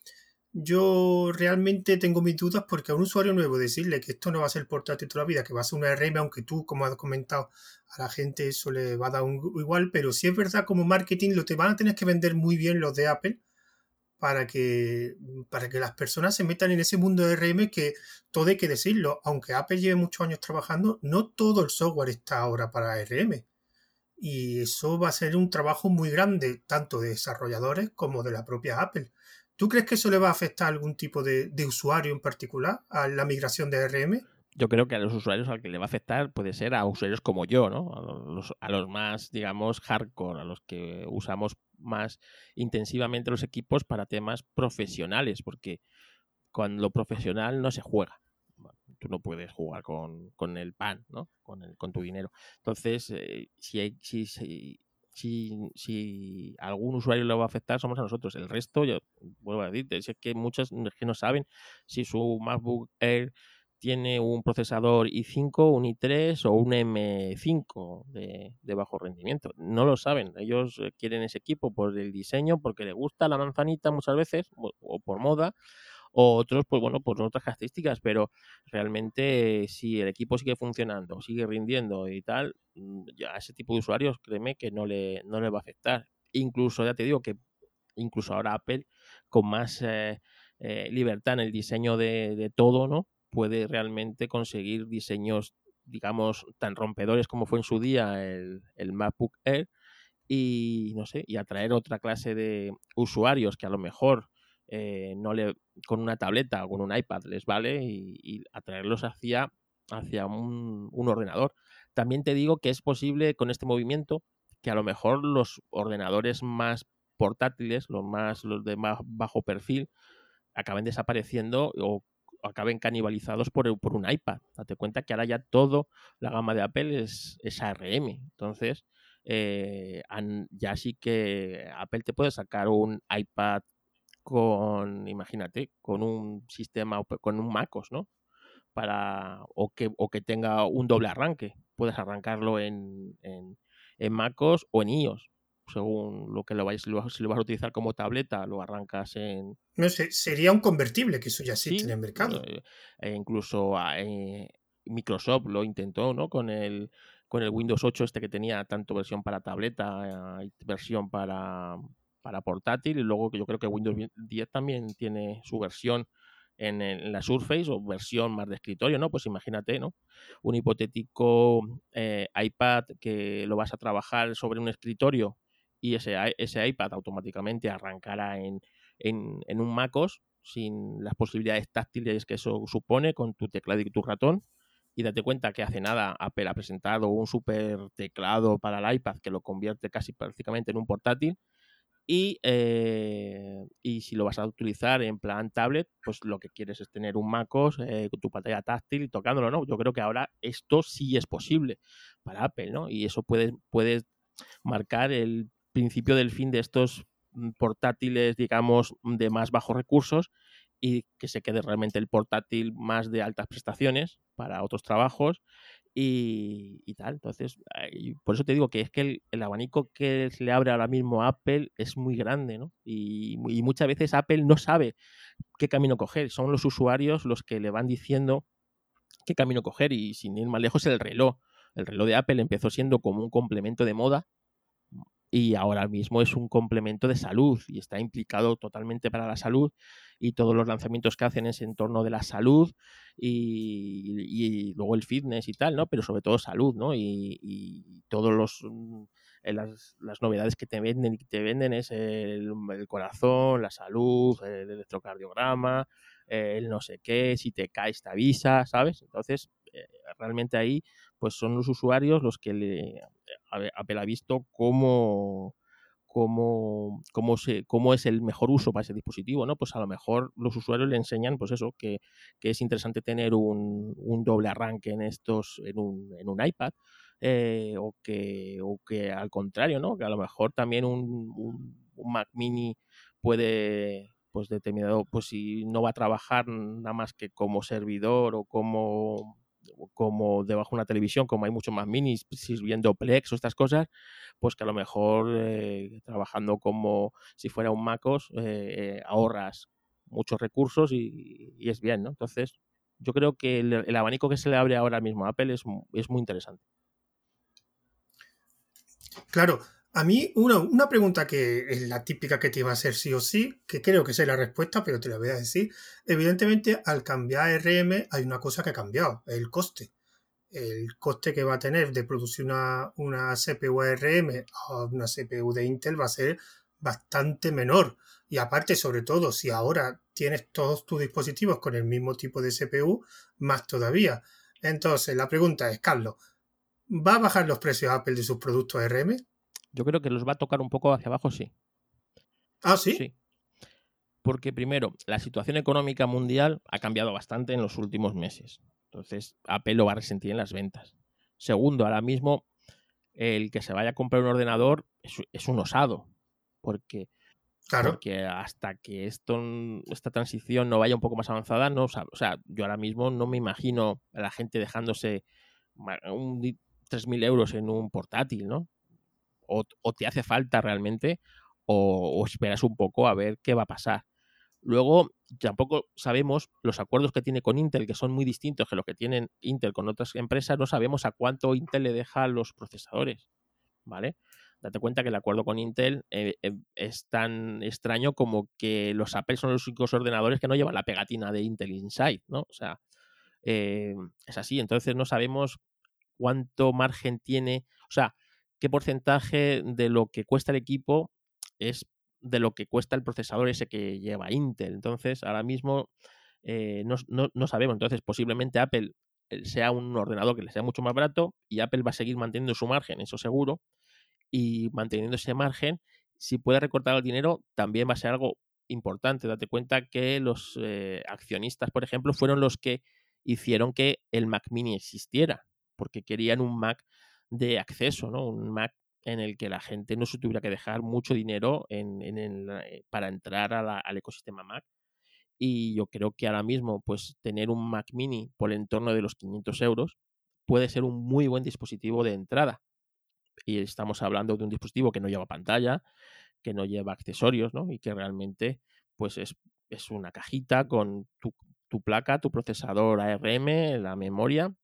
yo realmente tengo mis dudas porque a un usuario nuevo decirle que esto no va a ser portátil toda la vida, que va a ser una RM, aunque tú, como has comentado, a la gente eso le va a dar un, igual, pero si es verdad como marketing lo te van a tener que vender muy bien los de Apple para que, para que las personas se metan en ese mundo de RM que todo hay que decirlo, aunque Apple lleve muchos años trabajando, no todo el software está ahora para RM. Y eso va a ser un trabajo muy grande, tanto de desarrolladores como de la propia Apple. ¿Tú crees que eso le va a afectar a algún tipo de, de usuario en particular a la migración de RM? yo creo que a los usuarios al que le va a afectar puede ser a usuarios como yo, ¿no? A los, más, digamos, hardcore, a los que usamos más intensivamente los equipos para temas profesionales, porque con lo profesional no se juega. Tú no puedes jugar con, el pan, ¿no? Con, el, con tu dinero. Entonces, eh, si, hay, si, si, si, algún usuario le va a afectar, somos a nosotros. El resto, yo vuelvo a decirte, es que muchos que no saben si su MacBook Air tiene un procesador i5, un i3 o un M5 de, bajo rendimiento. No lo saben. Ellos eh, quieren ese equipo por el diseño, porque les gusta la manzanita muchas veces, o, por moda, o otros, pues bueno, por otras características, pero realmente si el equipo sigue funcionando, sigue rindiendo y tal, mm, a ese tipo de usuarios, créeme que no le, no le va a afectar. Incluso, ya te digo que incluso ahora Apple, con más eh, eh, libertad en el diseño de todo, ¿no? Puede realmente conseguir diseños, digamos, tan rompedores como fue en su día el, el MacBook Air y, no sé, y atraer otra clase de usuarios que a lo mejor eh, no le, con una tableta o con un iPad les vale y, atraerlos hacia, hacia un, un ordenador. También te digo que es posible con este movimiento que a lo mejor los ordenadores más portátiles, los más los de más bajo perfil, acaben desapareciendo o acaben canibalizados por, por un iPad. Date cuenta que ahora ya todo la gama de Apple es, es ARM. Entonces, eh, ya sí que Apple te puede sacar un iPad con, imagínate, con un sistema, con un MacOS, ¿no? Para, o que, o que tenga un doble arranque. Puedes arrancarlo en, en, en MacOS o en iOS según lo que lo vayas, si lo vas a utilizar como tableta, lo arrancas en... No sé, sería un convertible, que eso ya existe en el mercado. Eh, e incluso ah, eh, Microsoft lo intentó, ¿no? Con el con el Windows 8 este que tenía tanto versión para tableta y versión para, para portátil y luego yo creo que Windows 10 también tiene su versión en, la Surface o versión más de escritorio, ¿no? Pues imagínate, ¿no? Un hipotético eh, iPad que lo vas a trabajar sobre un escritorio y ese, ese iPad automáticamente arrancará en, en, un MacOS sin las posibilidades táctiles que eso supone con tu teclado y tu ratón. Y date cuenta que hace nada Apple ha presentado un super teclado para el iPad que lo convierte casi prácticamente en un portátil y, eh, y, si lo vas a utilizar en plan tablet, pues lo que quieres es tener un MacOS eh, con tu pantalla táctil y tocándolo, ¿no? Yo creo que ahora esto sí es posible para Apple, ¿no? Y eso puede, puede marcar el principio del fin de estos mm, portátiles, digamos, de más bajos recursos y que se quede realmente el portátil más de altas prestaciones para otros trabajos y, tal. Entonces, por eso te digo que es que el, abanico que se le abre ahora mismo a Apple es muy grande, ¿no? Y, muchas veces Apple no sabe qué camino coger. Son los usuarios los que le van diciendo qué camino coger y sin ir más lejos el reloj. El reloj de Apple empezó siendo como un complemento de moda y ahora mismo es un complemento de salud y está implicado totalmente para la salud y todos los lanzamientos que hacen es en torno de la salud y, luego el fitness y tal, ¿no? Pero sobre todo salud, ¿no? Y, y todos los mm, eh, las, novedades que te venden te venden es el, corazón, la salud, el electrocardiograma, el no sé qué, si te caes te avisa, ¿sabes? Entonces, eh, realmente ahí pues son los usuarios los que le, Apple ha visto cómo, cómo, cómo, se, cómo es el mejor uso para ese dispositivo, ¿no? Pues a lo mejor los usuarios le enseñan, pues eso, que, es interesante tener un, doble arranque en estos, en un, en un iPad, eh, o, que, o que al contrario, ¿no? Que a lo mejor también un, un Mac mini puede pues determinado, pues si no va a trabajar nada más que como servidor o como como debajo de una televisión, como hay muchos más minis sirviendo Plex o estas cosas, pues que a lo mejor eh, trabajando como si fuera un MacOS eh, eh, ahorras muchos recursos y, es bien, ¿no? Entonces, yo creo que el, abanico que se le abre ahora mismo a Apple es, es muy interesante. Claro, a mí, una, pregunta que es la típica que te iba a hacer sí o sí, que creo que sé la respuesta, pero te la voy a decir. Evidentemente, al cambiar RM hay una cosa que ha cambiado, el coste. El coste que va a tener de producir una, una CPU ARM o una CPU de Intel va a ser bastante menor. Y aparte, sobre todo, si ahora tienes todos tus dispositivos con el mismo tipo de CPU, más todavía. Entonces, la pregunta es, Carlos, ¿va a bajar los precios Apple de sus productos ARM? Yo creo que los va a tocar un poco hacia abajo, sí. Ah, sí. Sí. Porque primero, la situación económica mundial ha cambiado bastante en los últimos meses. Entonces, Apple lo va a resentir en las ventas. Segundo, ahora mismo, el que se vaya a comprar un ordenador es, un osado. Porque, claro. porque hasta que esto, esta transición no vaya un poco más avanzada, no, o sea, yo ahora mismo no me imagino a la gente dejándose un 3.000 euros en un portátil, ¿no? O, te hace falta realmente o, esperas un poco a ver qué va a pasar. Luego, tampoco sabemos los acuerdos que tiene con Intel, que son muy distintos que los que tienen Intel con otras empresas, no sabemos a cuánto Intel le deja los procesadores, ¿vale? Date cuenta que el acuerdo con Intel eh, eh, es tan extraño como que los Apple son los únicos ordenadores que no llevan la pegatina de Intel Inside, ¿no? O sea, eh, es así, entonces no sabemos cuánto margen tiene, o sea, qué porcentaje de lo que cuesta el equipo es de lo que cuesta el procesador ese que lleva Intel. Entonces, ahora mismo eh, no, sabemos. Entonces, posiblemente Apple eh, sea un ordenador que le sea mucho más barato y Apple va a seguir manteniendo su margen, eso seguro. Y manteniendo ese margen, si puede recortar el dinero, también va a ser algo importante. Date cuenta que los eh, accionistas, por ejemplo, fueron los que hicieron que el Mac mini existiera, porque querían un Mac de acceso, ¿no? Un Mac en el que la gente no se tuviera que dejar mucho dinero eh, para entrar al ecosistema Mac. Y yo creo que ahora mismo, pues tener un Mac mini por el entorno de los 500 euros puede ser un muy buen dispositivo de entrada. Y estamos hablando de un dispositivo que no lleva pantalla, que no lleva accesorios, ¿no? Y que realmente, pues es, es una cajita con tu, tu placa, tu procesador ARM, la memoria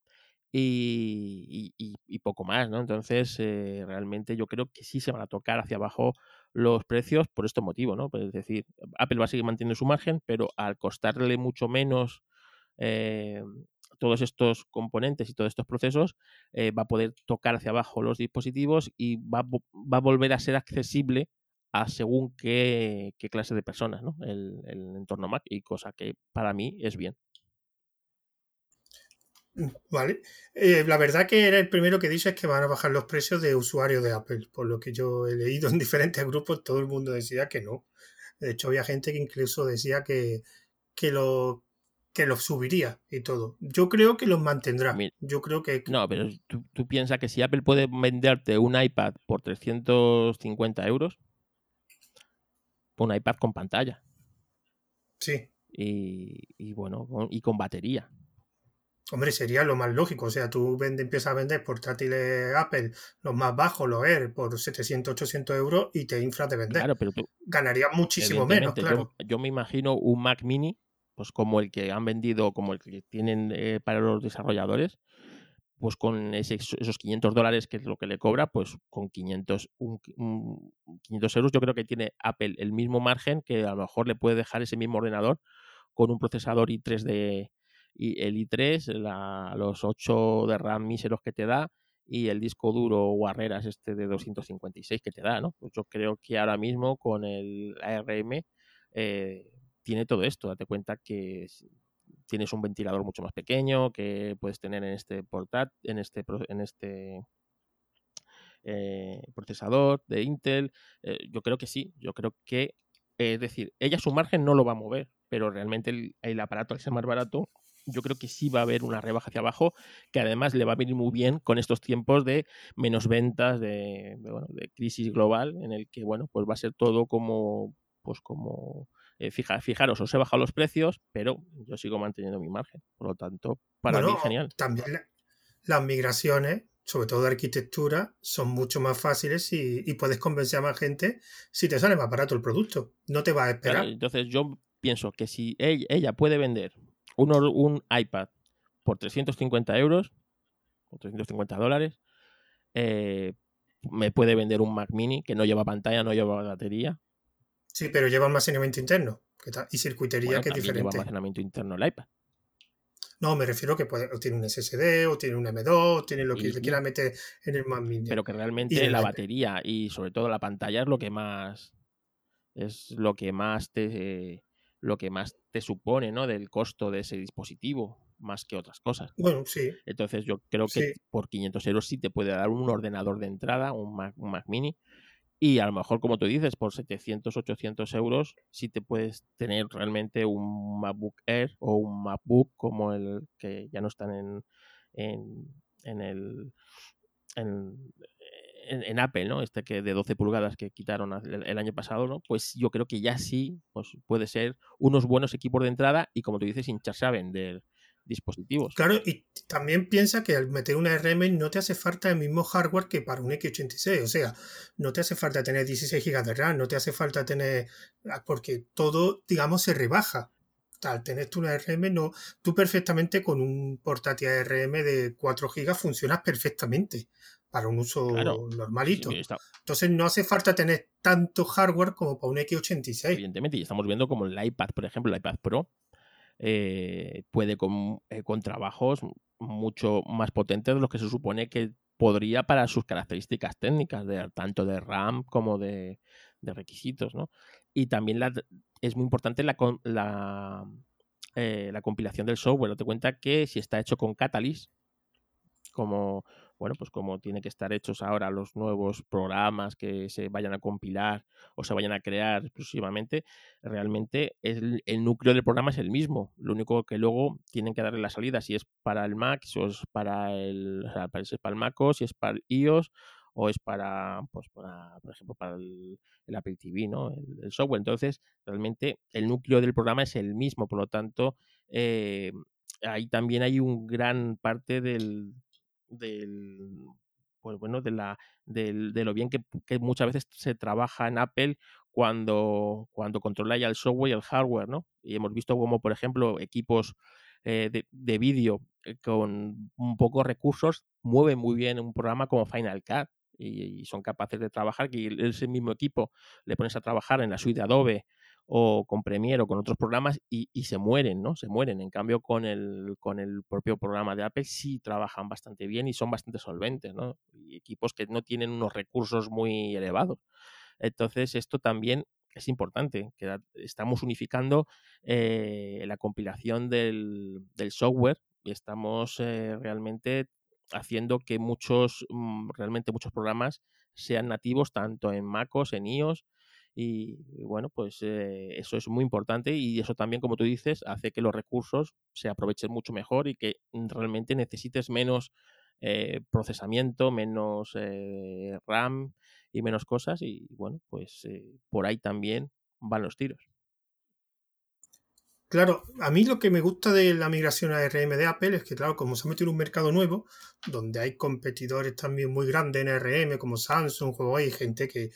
y, poco más, ¿no? Entonces, eh, realmente yo creo que sí se van a tocar hacia abajo los precios por este motivo, ¿no? Pues es decir, Apple va a seguir manteniendo su margen, pero al costarle mucho menos eh, todos estos componentes y todos estos procesos, eh, va a poder tocar hacia abajo los dispositivos y va, va a volver a ser accesible a según qué, clase de personas, ¿no? El, el, entorno Mac y cosa que para mí es bien. Vale. Eh, la verdad que era el primero que dice es que van a bajar los precios de usuarios de Apple. Por lo que yo he leído en diferentes grupos, todo el mundo decía que no. De hecho, había gente que incluso decía que, que lo que los subiría y todo. Yo creo que los mantendrá. Yo creo que... No, pero tú, tú piensas que si Apple puede venderte un iPad por 350 euros, un iPad con pantalla. Sí. Y, bueno, y con batería. Hombre, sería lo más lógico. O sea, tú vende, empiezas a vender portátiles Apple, los más bajos, los Air, por 700, 800 euros y te infras de vender. Claro, pero tú. Ganarías muchísimo menos, claro. Yo, me imagino un Mac Mini, pues como el que han vendido, como el que tienen eh, para los desarrolladores, pues con esos 500 dólares que es lo que le cobra, pues con 500, 500 euros yo creo que tiene Apple el mismo margen que a lo mejor le puede dejar ese mismo ordenador con un procesador i3 de y el i3, los 8 de RAM míseros que te da y el disco duro Guarreras este de 256 que te da, ¿no? Yo creo que ahora mismo con el ARM eh, tiene todo esto. Date cuenta que tienes un ventilador mucho más pequeño que puedes tener en este portátil, en este, en este eh, procesador de Intel. Eh, yo creo que sí, yo creo que, es decir, ella su margen no lo va a mover, pero realmente el, aparato al ser más barato, yo creo que sí va a haber una rebaja hacia abajo, que además le va a venir muy bien con estos tiempos de menos ventas, de, de crisis global, en el que, bueno, pues va a ser todo como, pues como eh, fijaros, os he bajado los precios, pero yo sigo manteniendo mi margen. Por lo tanto, para mí genial. También las migraciones, sobre todo de arquitectura, son mucho más fáciles y, puedes convencer a más gente si te sale más barato el producto. No te va a esperar. entonces yo pienso que si ella, puede vender un, un, iPad por 350 euros o 350 dólares, eh, me puede vender un Mac mini que no lleva pantalla, no lleva batería, Sí, pero lleva almacenamiento interno y circuitería que es diferente. Lleva almacenamiento interno el iPad. No, me refiero que puede, o tiene un SSD, o tiene un M2, o tiene lo que le quiera meter en el Mac Mini. Pero que realmente la batería y sobre todo la pantalla es lo que más es lo que más te lo que más te supone, ¿no? Del costo de ese dispositivo, más que otras cosas. Bueno, sí. Entonces yo creo que por 500 euros sí te puede dar un ordenador de entrada, un un Mac Mini, y a lo mejor, como tú dices, por 700, 800 euros, sí te puedes tener realmente un MacBook Air o un MacBook como el que ya no están en, en, el... En, Apple, ¿no? Este que de 12 pulgadas que quitaron el, año pasado, ¿no? Pues yo creo que ya sí pues puede ser unos buenos equipos de entrada y como tú dices, hincharse a vender dispositivos. Claro, y también piensa que al meter una RM no te hace falta el mismo hardware que para un X86, o sea, no te hace falta tener 16 GB de RAM, no te hace falta tener, ah, porque todo, digamos, se rebaja. Al tener tú una RM, no, tú perfectamente con un portátil ARM de 4 GB funcionas perfectamente para un uso normalito. Entonces no hace falta tener tanto hardware como para un X86. Evidentemente, y estamos viendo como el iPad, por ejemplo, el iPad Pro, eh, puede con, eh, con, trabajos mucho más potentes de los que se supone que podría para sus características técnicas, de, tanto de RAM como de, requisitos. ¿no? Y también la, es muy importante la, la, eh, la compilación del software. Te cuenta que si está hecho con Catalyst, como bueno, pues como tiene que estar hechos ahora los nuevos programas que se vayan a compilar o se vayan a crear exclusivamente, realmente el, núcleo del programa es el mismo. Lo único que luego tienen que darle la salida, si es para el Mac, si es para el, o sea, si es para el Mac o si es para el iOS o es para, pues para, por ejemplo, para el, Apple TV, ¿no? El, software. Entonces, realmente el núcleo del programa es el mismo, por lo tanto, eh, ahí también hay un gran parte del, del pues bueno, de, la, de lo bien que, muchas veces se trabaja en Apple cuando, cuando controla ya el software y el hardware, ¿no? Y hemos visto como, por ejemplo, equipos eh, de, de vídeo eh, con pocos recursos mueven muy bien un programa como Final Cut y, son capaces de trabajar, que ese mismo equipo le pones a trabajar en la suite de Adobe o con Premiere o con otros programas y, se mueren, ¿no? Se mueren. En cambio, con el, con el propio programa de Apple sí trabajan bastante bien y son bastante solventes, ¿no? Y equipos que no tienen unos recursos muy elevados. Entonces, esto también es importante, estamos unificando eh, la compilación del, software y estamos eh, realmente haciendo que muchos, mm, realmente muchos programas sean nativos tanto en MacOS, en iOS, y, bueno, pues eh, eso es muy importante y eso también, como tú dices, hace que los recursos se aprovechen mucho mejor y que realmente necesites menos eh, procesamiento, menos eh, RAM y menos cosas y bueno, pues por ahí también van los tiros. Claro, a mí lo que me gusta de la migración a RM de Apple es que, claro, como se ha metido en un mercado nuevo, donde hay competidores también muy grandes en RM, como Samsung, Huawei, gente que,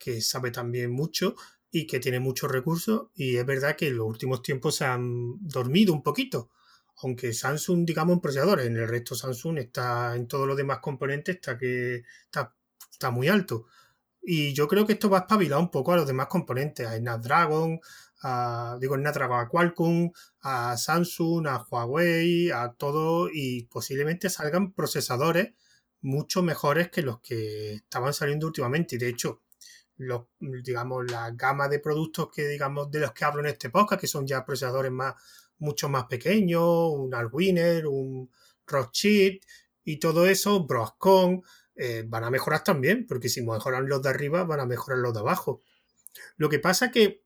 que sabe también mucho y que tiene muchos recursos, y es verdad que en los últimos tiempos se han dormido un poquito, aunque Samsung, digamos, en procesadores, en el resto Samsung está en todos los demás componentes, está que está, está muy alto. Y yo creo que esto va a espabilar un poco a los demás componentes, a Snapdragon, a, digo, a Qualcomm, a Samsung, a Huawei, a todo, y posiblemente salgan procesadores mucho mejores que los que estaban saliendo últimamente. Y de hecho, los, digamos, la gama de productos que, digamos, de los que hablo en este podcast, que son ya procesadores más, mucho más pequeños, un Alwiner, un Rothschild y todo eso, Broadcom, eh, van a mejorar también, porque si mejoran los de arriba, van a mejorar los de abajo. Lo que pasa que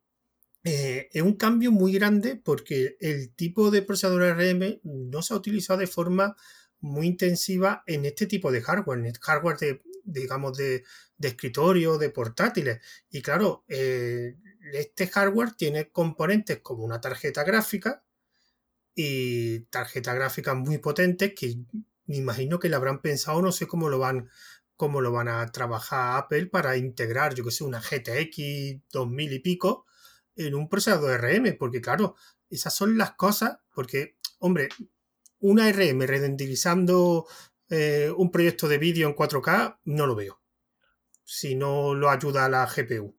eh, es un cambio muy grande porque el tipo de procesador ARM no se ha utilizado de forma muy intensiva en este tipo de hardware, en el hardware de, digamos, de, escritorio, de portátiles. Y claro, eh, este hardware tiene componentes como una tarjeta gráfica y tarjetas gráficas muy potentes que me imagino que le habrán pensado, no sé cómo lo van cómo lo van a trabajar Apple para integrar, yo que sé, una GTX 2000 y pico en un procesador RM, porque claro, esas son las cosas, porque, hombre, una RM renderizando eh, un proyecto de vídeo en 4K, no lo veo, si no lo ayuda la GPU.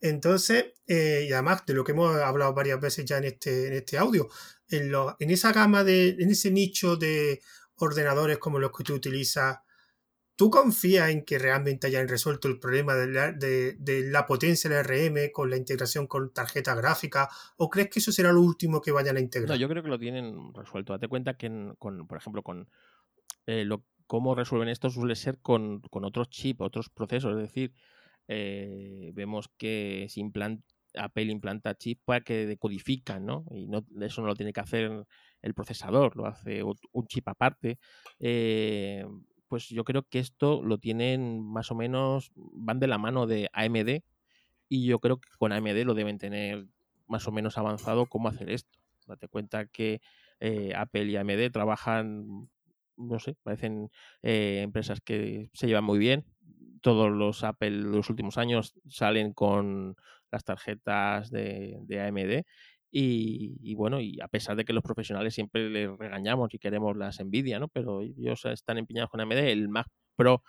Entonces, eh, y además de lo que hemos hablado varias veces ya en este, en este audio, en, en esa gama de, en ese nicho de ordenadores como los que tú utilizas, ¿Tú confías en que realmente hayan resuelto el problema de la, potencia del RM con la integración con tarjeta gráfica? ¿O crees que eso será lo último que vayan a integrar? No, yo creo que lo tienen resuelto. Date cuenta que, con, por ejemplo, con eh, cómo resuelven esto suele ser con, otros chips, otros procesos. Es decir, eh, vemos que si Apple implanta chips para que decodifican, ¿no? Y eso no lo tiene que hacer el procesador, lo hace un chip aparte. Eh, pues yo creo que esto lo tienen más o menos, van de la mano de AMD y yo creo que con AMD lo deben tener más o menos avanzado cómo hacer esto. Date cuenta que Apple y AMD trabajan, no sé, parecen eh, empresas que se llevan muy bien. Todos los Apple los últimos años salen con las tarjetas de, de AMD y, bueno, y a pesar de que los profesionales siempre les regañamos y queremos las Nvidia, ¿no? Pero ellos están empeñados con AMD. El Mac Pro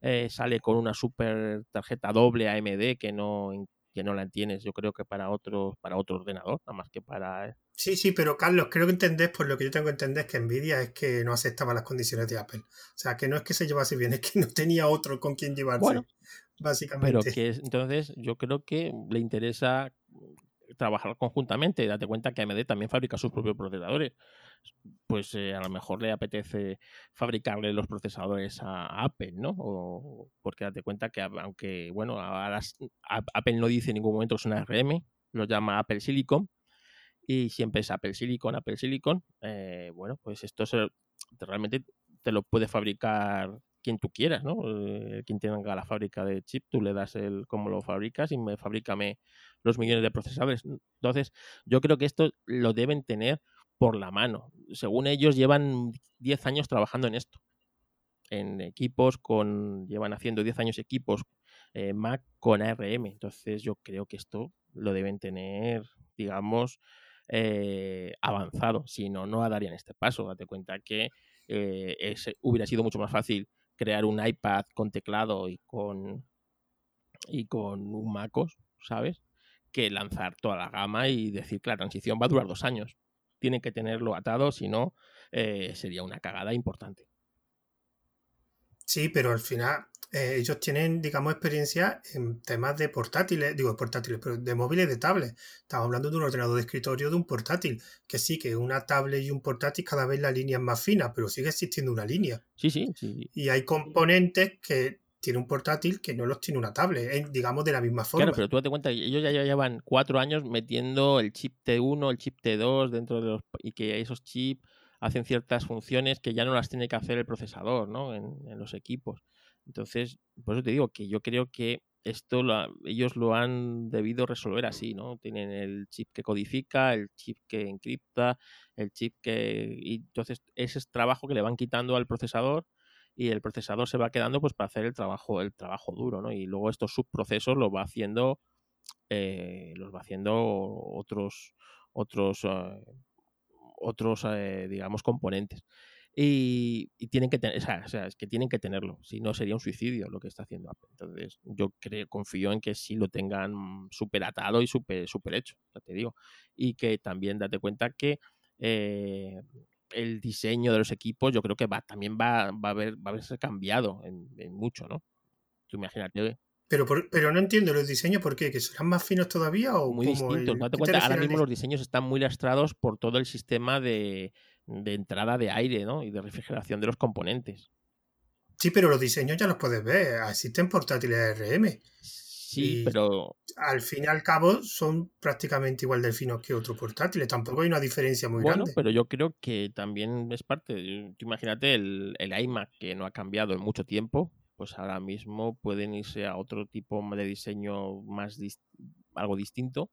eh, sale con una super tarjeta doble AMD que no, que no la tienes, yo creo que para otro, para otro ordenador, nada más que para. Eh. Sí, sí, pero Carlos, creo que entendés, por lo que yo tengo que entender, que Nvidia es que no aceptaba las condiciones de Apple. O sea, que no es que se llevase bien, es que no tenía otro con quien llevarse. Bueno, básicamente. Pero que entonces yo creo que le interesa trabajar conjuntamente. Date cuenta que AMD también fabrica sus propios procesadores. Pues eh, a lo mejor le apetece fabricarle los procesadores a Apple, ¿no? O, porque date cuenta que aunque, bueno, ahora Apple no dice en ningún momento que es una RM, lo llama Apple Silicon. Y siempre es Apple Silicon, Apple Silicon. Eh, bueno, pues esto realmente te lo puede fabricar quien tú quieras, ¿no? Eh, quien tenga la fábrica de chip, tú le das el cómo lo fabricas y me fabrícame los millones de procesadores. Entonces, yo creo que esto lo deben tener por la mano. Según ellos, llevan 10 años trabajando en esto. En equipos con. llevan haciendo 10 años equipos eh, Mac con ARM. Entonces, yo creo que esto lo deben tener, digamos, eh, avanzado. Si no, no darían este paso. Date cuenta que eh, hubiera sido mucho más fácil crear un iPad con teclado y con, y con un MacOS, ¿sabes? Que lanzar toda la gama y decir que la transición va a durar dos años. Tienen que tenerlo atado, si no, eh, sería una cagada importante. Sí, pero al final eh, ellos tienen, digamos, experiencia en temas de portátiles, digo portátiles, pero de móviles de tablet. Estamos hablando de un ordenador de escritorio, de un portátil, que sí, que una tablet y un portátil cada vez la línea es más fina, pero sigue existiendo una línea. Sí, sí, sí. Y hay componentes que tiene un portátil que no los tiene una tablet, digamos de la misma forma. Claro, pero tú date cuenta ellos ya llevan cuatro años metiendo el chip T1, el chip T2 dentro de los... y que esos chips hacen ciertas funciones que ya no las tiene que hacer el procesador, ¿no? En, los equipos. Entonces, por eso te digo que yo creo que esto ellos lo han debido resolver así, ¿no? Tienen el chip que codifica, el chip que encripta, el chip que... Entonces, ese es trabajo que le van quitando al procesador y el procesador se va quedando pues para hacer el trabajo, el trabajo duro, ¿no? Y luego estos subprocesos los va haciendo, eh, los va haciendo otros, otros eh, otros, eh, digamos, componentes. Y, tienen que tener, o sea, es que tienen que tenerlo, si no sería un suicidio lo que está haciendo Apple. Entonces, yo creo, confío en que sí lo tengan súper atado y super hecho, ya te digo. Y que también date cuenta que eh, el diseño de los equipos, yo creo que va, también va, va a haber, va a verse cambiado en, mucho, ¿no? Tú imagínate pero, pero no entiendo los diseños, ¿por qué? ¿Que serán más finos todavía o Muy distintos. Date cuenta, ahora mismo los diseños están muy lastrados por todo el sistema de, entrada de aire ¿no? y de refrigeración de los componentes. Sí, pero los diseños ya los puedes ver. Existen portátiles RM. Sí, pero. Al fin y al cabo son prácticamente igual de finos que otros portátiles. Tampoco hay una diferencia muy bueno, grande. pero yo creo que también es parte. imagínate el, el iMac que no ha cambiado en mucho tiempo pues ahora mismo pueden irse a otro tipo de diseño más algo distinto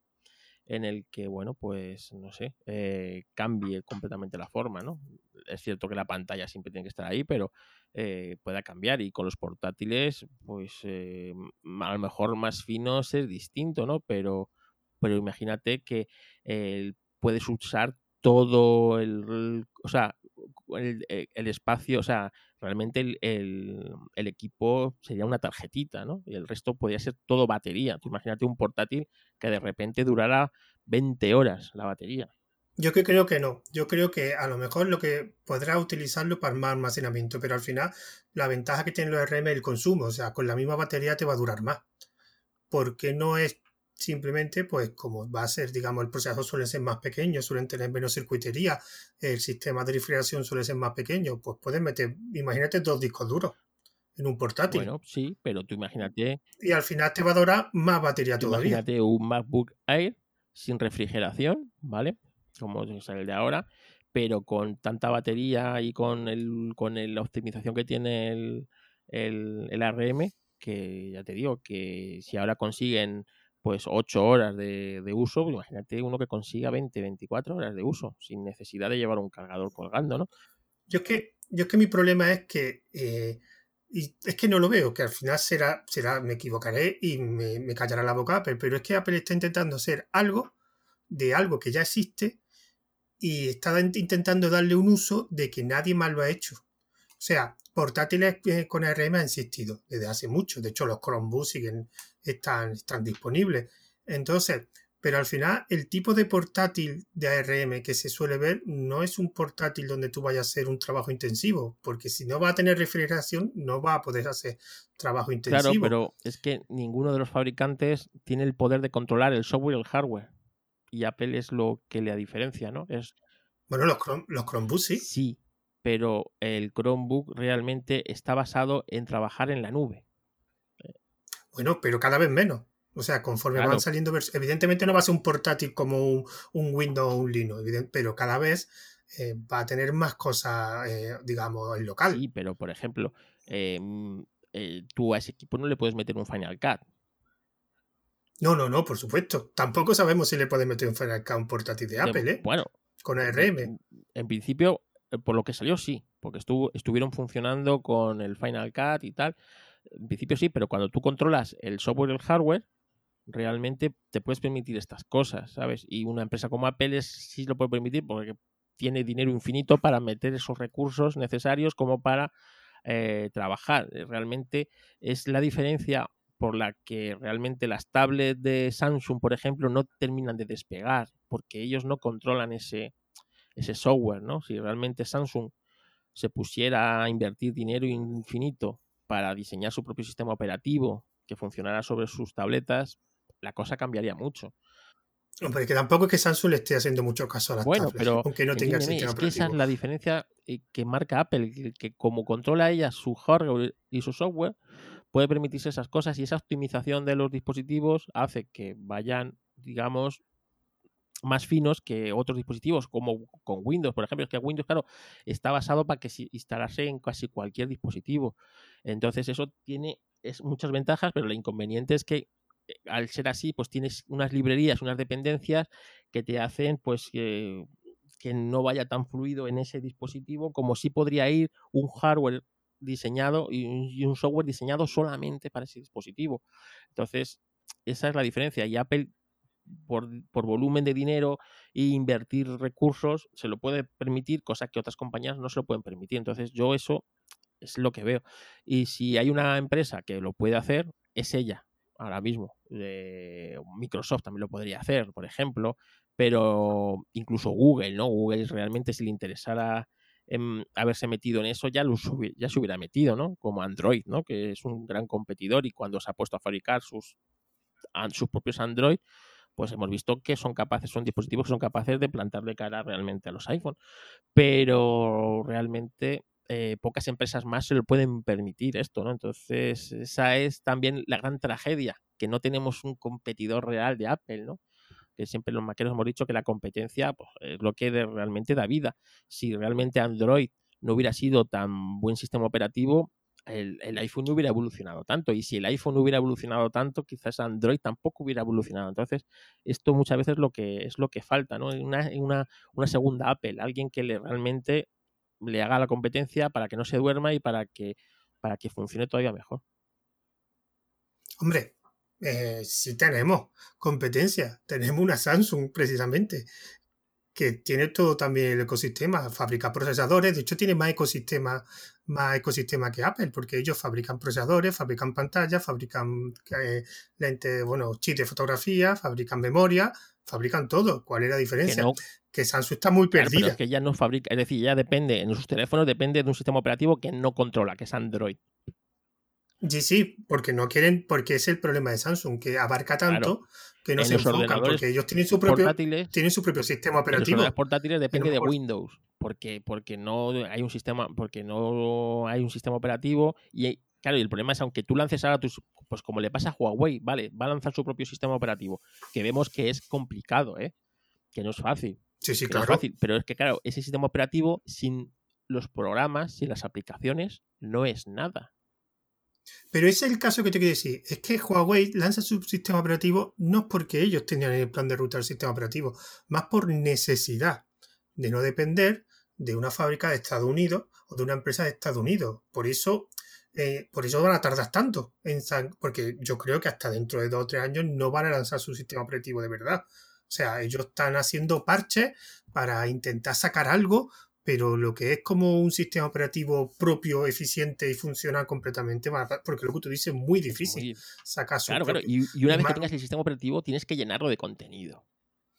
en el que, bueno, pues no sé, eh, cambie completamente la forma, ¿no? Es cierto que la pantalla siempre tiene que estar ahí, pero eh, pueda cambiar y con los portátiles, pues eh, a lo mejor más finos es distinto, ¿no? Pero, pero imagínate que puedes usar todo el, o sea, el, el, espacio, o sea, realmente el, equipo sería una tarjetita, ¿no? Y el resto podría ser todo batería. Imagínate un portátil que de repente durara 20 horas la batería. Yo que creo que no. Yo creo que a lo mejor lo que podrá utilizarlo para más almacenamiento, pero al final la ventaja que tiene los RM es el consumo. O sea, con la misma batería te va a durar más. Porque no es simplemente, pues como va a ser, digamos, el procesador suele ser más pequeño, suelen tener menos circuitería, el sistema de refrigeración suele ser más pequeño, pues puedes meter, imagínate dos discos duros en un portátil. Bueno, sí, pero tú imagínate... Y al final te va a durar más batería todavía. Imagínate un MacBook Air sin refrigeración, ¿vale? Como es el de ahora, pero con tanta batería y con, el, con la optimización que tiene el, el, el ARM, que ya te digo, que si ahora consiguen pues 8 horas de, uso, pues imagínate uno que consiga 20, 24 horas de uso, sin necesidad de llevar un cargador colgando, ¿no? Yo es que, yo es que mi problema es que, eh, y es que no lo veo, que al final será, será me equivocaré y me, callará la boca Apple, pero es que Apple está intentando hacer algo de algo que ya existe y está intentando darle un uso de que nadie más lo ha hecho. O sea, portátiles eh, con ARM han existido desde hace mucho. De hecho, los Chromebooks siguen, están, están disponibles. Entonces, pero al final el tipo de portátil de ARM que se suele ver no es un portátil donde tú vayas a hacer un trabajo intensivo, porque si no va a tener refrigeración no va a poder hacer trabajo intensivo. Claro, pero es que ninguno de los fabricantes tiene el poder de controlar el software y el hardware. Y Apple es lo que le diferencia, ¿no? Es... Bueno, los, los Chromebooks sí. Sí, pero el Chromebook realmente está basado en trabajar en la nube. Bueno, pero cada vez menos. O sea, conforme van saliendo evidentemente no va a ser un portátil como un, Windows o un Linux, pero cada vez eh, va a tener más cosas, eh, digamos, en local. Sí, pero por ejemplo, em, eh, tú a ese equipo no le puedes meter un Final Cut. No, no, no, por supuesto. Tampoco sabemos si le puedes meter un Final Cut a un portátil de Apple, ¿eh? Bueno. Con ARM. En principio, eh, por lo que salió sí, porque estuvo, estuvieron funcionando con el Final Cut y tal. En principio sí, pero cuando tú controlas el software y el hardware, realmente te puedes permitir estas cosas, ¿sabes? Y una empresa como Apple sí lo puede permitir porque tiene dinero infinito para meter esos recursos necesarios como para eh, trabajar. Realmente es la diferencia por la que realmente las tablets de Samsung, por ejemplo, no terminan de despegar, porque ellos no controlan ese, ese software, ¿no? Si realmente Samsung se pusiera a invertir dinero infinito para diseñar su propio sistema operativo que funcionara sobre sus tabletas, la cosa cambiaría mucho. Hombre, que tampoco es que Samsung le esté haciendo mucho caso a las bueno, pero aunque no tenga sistema es que esa es la diferencia eh, que marca Apple, que como controla ella su hardware y su software, puede permitirse esas cosas y esa optimización de los dispositivos hace que vayan, digamos, más finos que otros dispositivos, como con Windows, por ejemplo. Es que Windows, claro, está basado para que se instalase en casi cualquier dispositivo. Entonces, eso tiene es muchas ventajas, pero el inconveniente es que eh, al ser así, pues tienes unas librerías, unas dependencias que te hacen, pues, que no vaya tan fluido en ese dispositivo como si podría ir un hardware diseñado y un software diseñado solamente para ese dispositivo. Entonces, esa es la diferencia. Y Apple, por, volumen de dinero e invertir recursos, se lo puede permitir, cosa que otras compañías no se lo pueden permitir. Entonces, yo eso es lo que veo. Y si hay una empresa que lo puede hacer, es ella, ahora mismo. Microsoft también lo podría hacer, por ejemplo, pero incluso Google, ¿no? Google realmente si le interesara haberse metido en eso, ya, lo, ya se hubiera metido, ¿no? Como Android, ¿no? Que es un gran competidor y cuando se ha puesto a fabricar sus, sus propios Android, pues hemos visto que son capaces, son dispositivos que son capaces de plantarle cara realmente a los iPhone. Pero realmente eh, pocas empresas más se lo pueden permitir esto, ¿no? Entonces, esa es también la gran tragedia, que no tenemos un competidor real de Apple, ¿no? que siempre los maqueros hemos dicho que la competencia pues, es lo que realmente da vida. Si realmente Android no hubiera sido tan buen sistema operativo, el, iPhone no hubiera evolucionado tanto. Y si el iPhone no hubiera evolucionado tanto, quizás Android tampoco hubiera evolucionado. Entonces, esto muchas veces lo que, es lo que falta, ¿no? Una, una, una segunda Apple, alguien que le realmente le haga la competencia para que no se duerma y para que, para que funcione todavía mejor. Hombre, eh, sí tenemos competencia. Tenemos una Samsung, precisamente, que tiene todo también el ecosistema, fabrica procesadores, de hecho tiene más ecosistema, más ecosistema que Apple, porque ellos fabrican procesadores, fabrican pantallas, fabrican eh, lentes, bueno, chips de fotografía, fabrican memoria, fabrican todo. ¿Cuál es la diferencia? Que, Samsung está muy perdida. es que ya no fabrica, es decir, ya depende, en sus teléfonos depende de un sistema operativo que no controla, que es Android. Sí, sí, porque no quieren, porque es el problema de Samsung, que abarca tanto que no se enfocan, porque ellos tienen su propio, tienen su propio sistema operativo. los portátiles depende de Windows, porque, porque no hay un sistema, porque no hay un sistema operativo y claro, y el problema es aunque tú lances ahora tus, pues como le pasa a Huawei, vale, va a lanzar su propio sistema operativo, que vemos que es complicado, ¿eh? que no es fácil. Sí, sí, claro. fácil, pero es que claro, ese sistema operativo sin los programas, sin las aplicaciones, no es nada. Pero ese es el caso que te quiero decir. Es que Huawei lanza su sistema operativo no porque ellos tenían el plan de ruta del sistema operativo, más por necesidad de no depender de una fábrica de Estados Unidos o de una empresa de Estados Unidos. Por eso, eh, por eso van a tardar tanto. En, porque yo creo que hasta dentro de dos o tres años no van a lanzar su sistema operativo de verdad. O sea, ellos están haciendo parches para intentar sacar algo pero lo que es como un sistema operativo propio, eficiente y funciona completamente, porque lo que tú dices es muy difícil sacar su Claro, claro, y, una vez que tengas el sistema operativo tienes que llenarlo de contenido.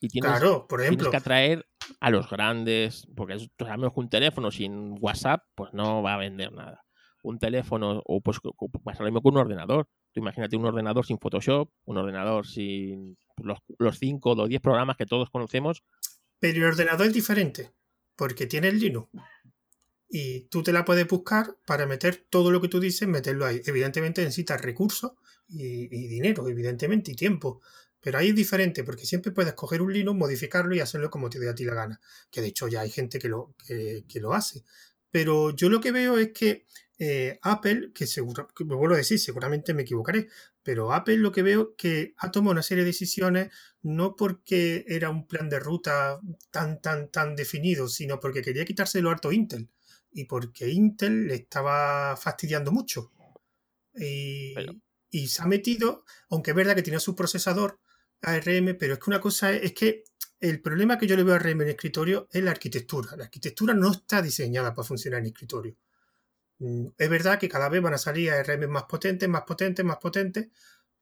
Y tienes, claro, por ejemplo. Tienes que atraer a los grandes, porque sabemos que un teléfono sin WhatsApp, pues no va a vender nada. Un teléfono, o pues pasa lo mismo con un ordenador. Tú imagínate un ordenador sin Photoshop, un ordenador sin los, los cinco o los diez programas que todos conocemos. Pero el ordenador es diferente porque tiene el Linux. Y tú te la puedes buscar para meter todo lo que tú dices, meterlo ahí. Evidentemente necesitas recursos y, dinero, evidentemente, y tiempo. Pero ahí es diferente, porque siempre puedes coger un Linux, modificarlo y hacerlo como te dé a ti la gana. Que de hecho ya hay gente que lo, que lo hace. Pero yo lo que veo es que eh, Apple, que seguro, me vuelvo a decir, seguramente me equivocaré, pero Apple lo que veo que ha tomado una serie de decisiones no porque era un plan de ruta tan, tan, tan definido, sino porque quería quitarse lo harto Intel y porque Intel le estaba fastidiando mucho. Y, se ha metido, aunque es verdad que tiene su procesador ARM, pero es que una cosa es, que el problema que yo le veo a RM en escritorio es la arquitectura. La arquitectura no está diseñada para funcionar en escritorio. Mm, es verdad que cada vez van a salir ARM más potentes, más potentes, más potentes,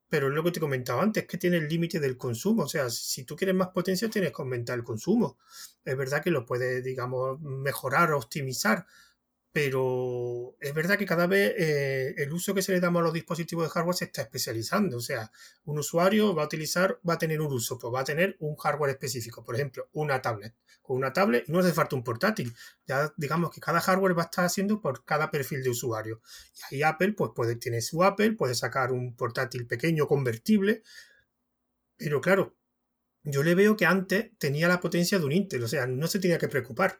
pero es lo que te he comentado antes, que tiene el límite del consumo. O sea, si tú quieres más potencia, tienes que aumentar el consumo. Es verdad que lo puedes, digamos, mejorar o optimizar, pero es verdad que cada vez eh, el uso que se le damos a los dispositivos de hardware se está especializando. O sea, un usuario va a utilizar, va a tener un uso, pues va a tener un hardware específico, por ejemplo, una tablet. Con una tablet no hace falta un portátil. Ya digamos que cada hardware va a estar haciendo por cada perfil de usuario. Y ahí Apple, pues puede, tiene su Apple, puede sacar un portátil pequeño, convertible. Pero claro, yo le veo que antes tenía la potencia de un Intel, o sea, no se tenía que preocupar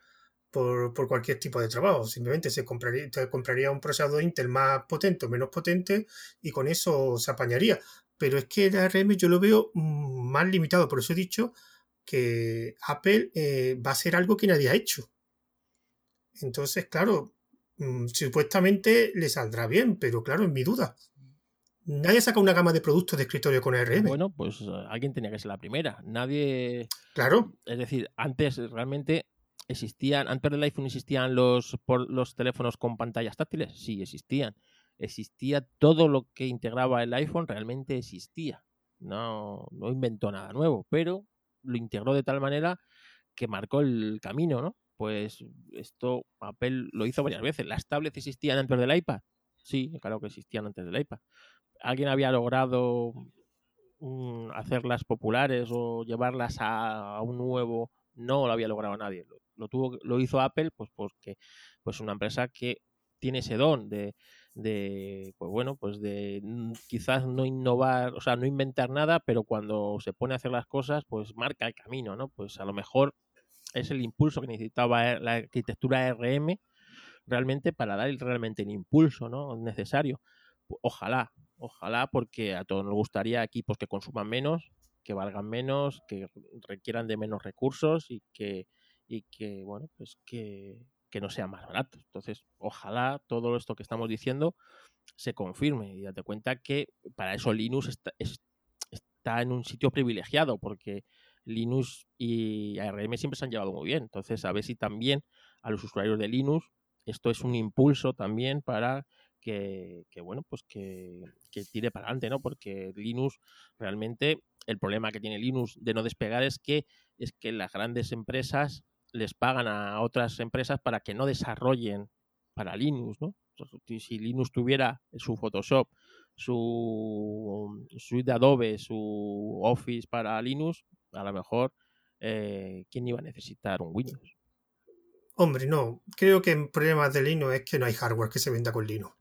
por, cualquier tipo de trabajo. Simplemente se compraría, compraría un procesador Intel más potente o menos potente y con eso se apañaría. Pero es que el ARM yo lo veo mm, más limitado. Por eso he dicho que Apple eh, va a ser algo que nadie ha hecho. Entonces, claro, mm, supuestamente le saldrá bien, pero claro, es mi duda. Nadie saca una gama de productos de escritorio con ARM. Bueno, pues eh, alguien tenía que ser la primera. Nadie. Claro. Es decir, antes realmente ¿Existían, antes del iPhone existían los, por, los teléfonos con pantallas táctiles? Sí, existían. Existía todo lo que integraba el iPhone, realmente existía. No, no inventó nada nuevo, pero lo integró de tal manera que marcó el camino, ¿no? Pues esto Apple lo hizo varias veces. ¿Las tablets existían antes del iPad? Sí, claro que existían antes del iPad. ¿Alguien había logrado mm, hacerlas populares o llevarlas a, a, un nuevo? No lo había logrado nadie lo tuvo, lo hizo Apple, pues porque pues una empresa que tiene ese don de, de pues bueno, pues de quizás no innovar, o sea, no inventar nada, pero cuando se pone a hacer las cosas, pues marca el camino, ¿no? Pues a lo mejor es el impulso que necesitaba la arquitectura RM realmente para dar realmente el impulso, ¿no? necesario. Ojalá, ojalá, porque a todos nos gustaría equipos que consuman menos, que valgan menos, que requieran de menos recursos y que y que, bueno, pues que, no sea más barato. Entonces, ojalá todo esto que estamos diciendo se confirme y date cuenta que para eso Linux está, está en un sitio privilegiado porque Linux y ARM siempre se han llevado muy bien. Entonces, a ver si también a los usuarios de Linux esto es un impulso también para que, que bueno, pues que, que, tire para adelante, ¿no? Porque Linux realmente, el problema que tiene Linux de no despegar es que, es que las grandes empresas les pagan a otras empresas para que no desarrollen para Linux, ¿no? Si Linux tuviera su Photoshop, su suite de Adobe, su Office para Linux, a lo mejor, eh, ¿quién iba a necesitar un Windows? Hombre, no. Creo que el problema de Linux es que no hay hardware que se venda con Linux.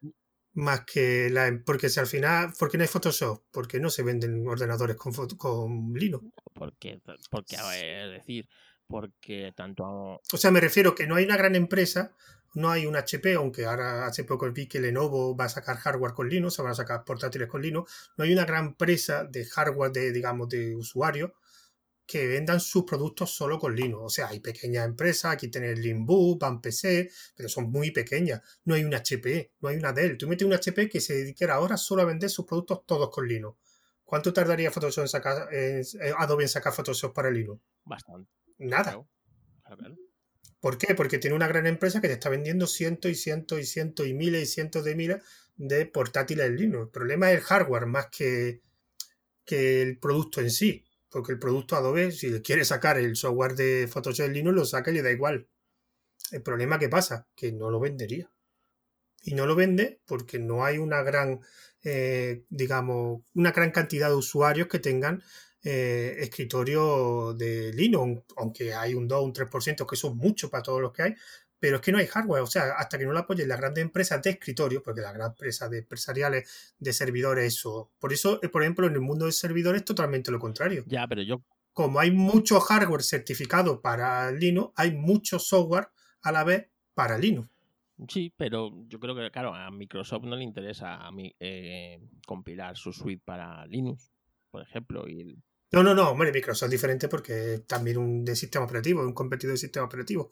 Mm. Más que la. Porque si al final. ¿Por qué no hay Photoshop? Porque no se venden ordenadores con, con Linux. Porque, porque, es decir, porque tanto... O sea, me refiero que no hay una gran empresa, no hay un HP, aunque ahora hace poco vi que Lenovo va a sacar hardware con Linux, van a sacar portátiles con Linux, no hay una gran empresa de hardware de, digamos, de usuario que vendan sus productos solo con Linux. O sea, hay pequeñas empresas, aquí tenés Linbook, Van PC, pero son muy pequeñas. No hay un HP, no hay una Dell. Tú metes un HP que se dedicara ahora solo a vender sus productos todos con Linux. ¿Cuánto tardaría Photoshop en sacar, eh, Adobe en sacar Photoshop para Linux? Bastante. Nada. ¿Por qué? Porque tiene una gran empresa que te está vendiendo cientos y cientos y cientos y miles y cientos de miles de portátiles en Linux. El problema es el hardware más que, que el producto en sí. Porque el producto Adobe, si le quiere sacar el software de Photoshop en Linux, lo saca y le da igual. El problema que pasa, que no lo vendería. Y no lo vende porque no hay una gran, eh, digamos, una gran cantidad de usuarios que tengan eh, escritorio de Linux, aunque hay un 2, un 3%, que eso es mucho para todos los que hay, pero es que no hay hardware, o sea, hasta que no lo apoyen las grandes empresas de escritorio, porque las grandes empresas de empresariales de servidores, eso. Por eso, eh, por ejemplo, en el mundo de servidores es totalmente lo contrario. Ya, pero yo. Como hay mucho hardware certificado para Linux, hay mucho software a la vez para Linux. Sí, pero yo creo que, claro, a Microsoft no le interesa a mí, eh, compilar su suite para Linux, por ejemplo, y no, no, no, hombre, Microsoft es diferente porque es también un de sistema operativo, un competidor de sistema operativo.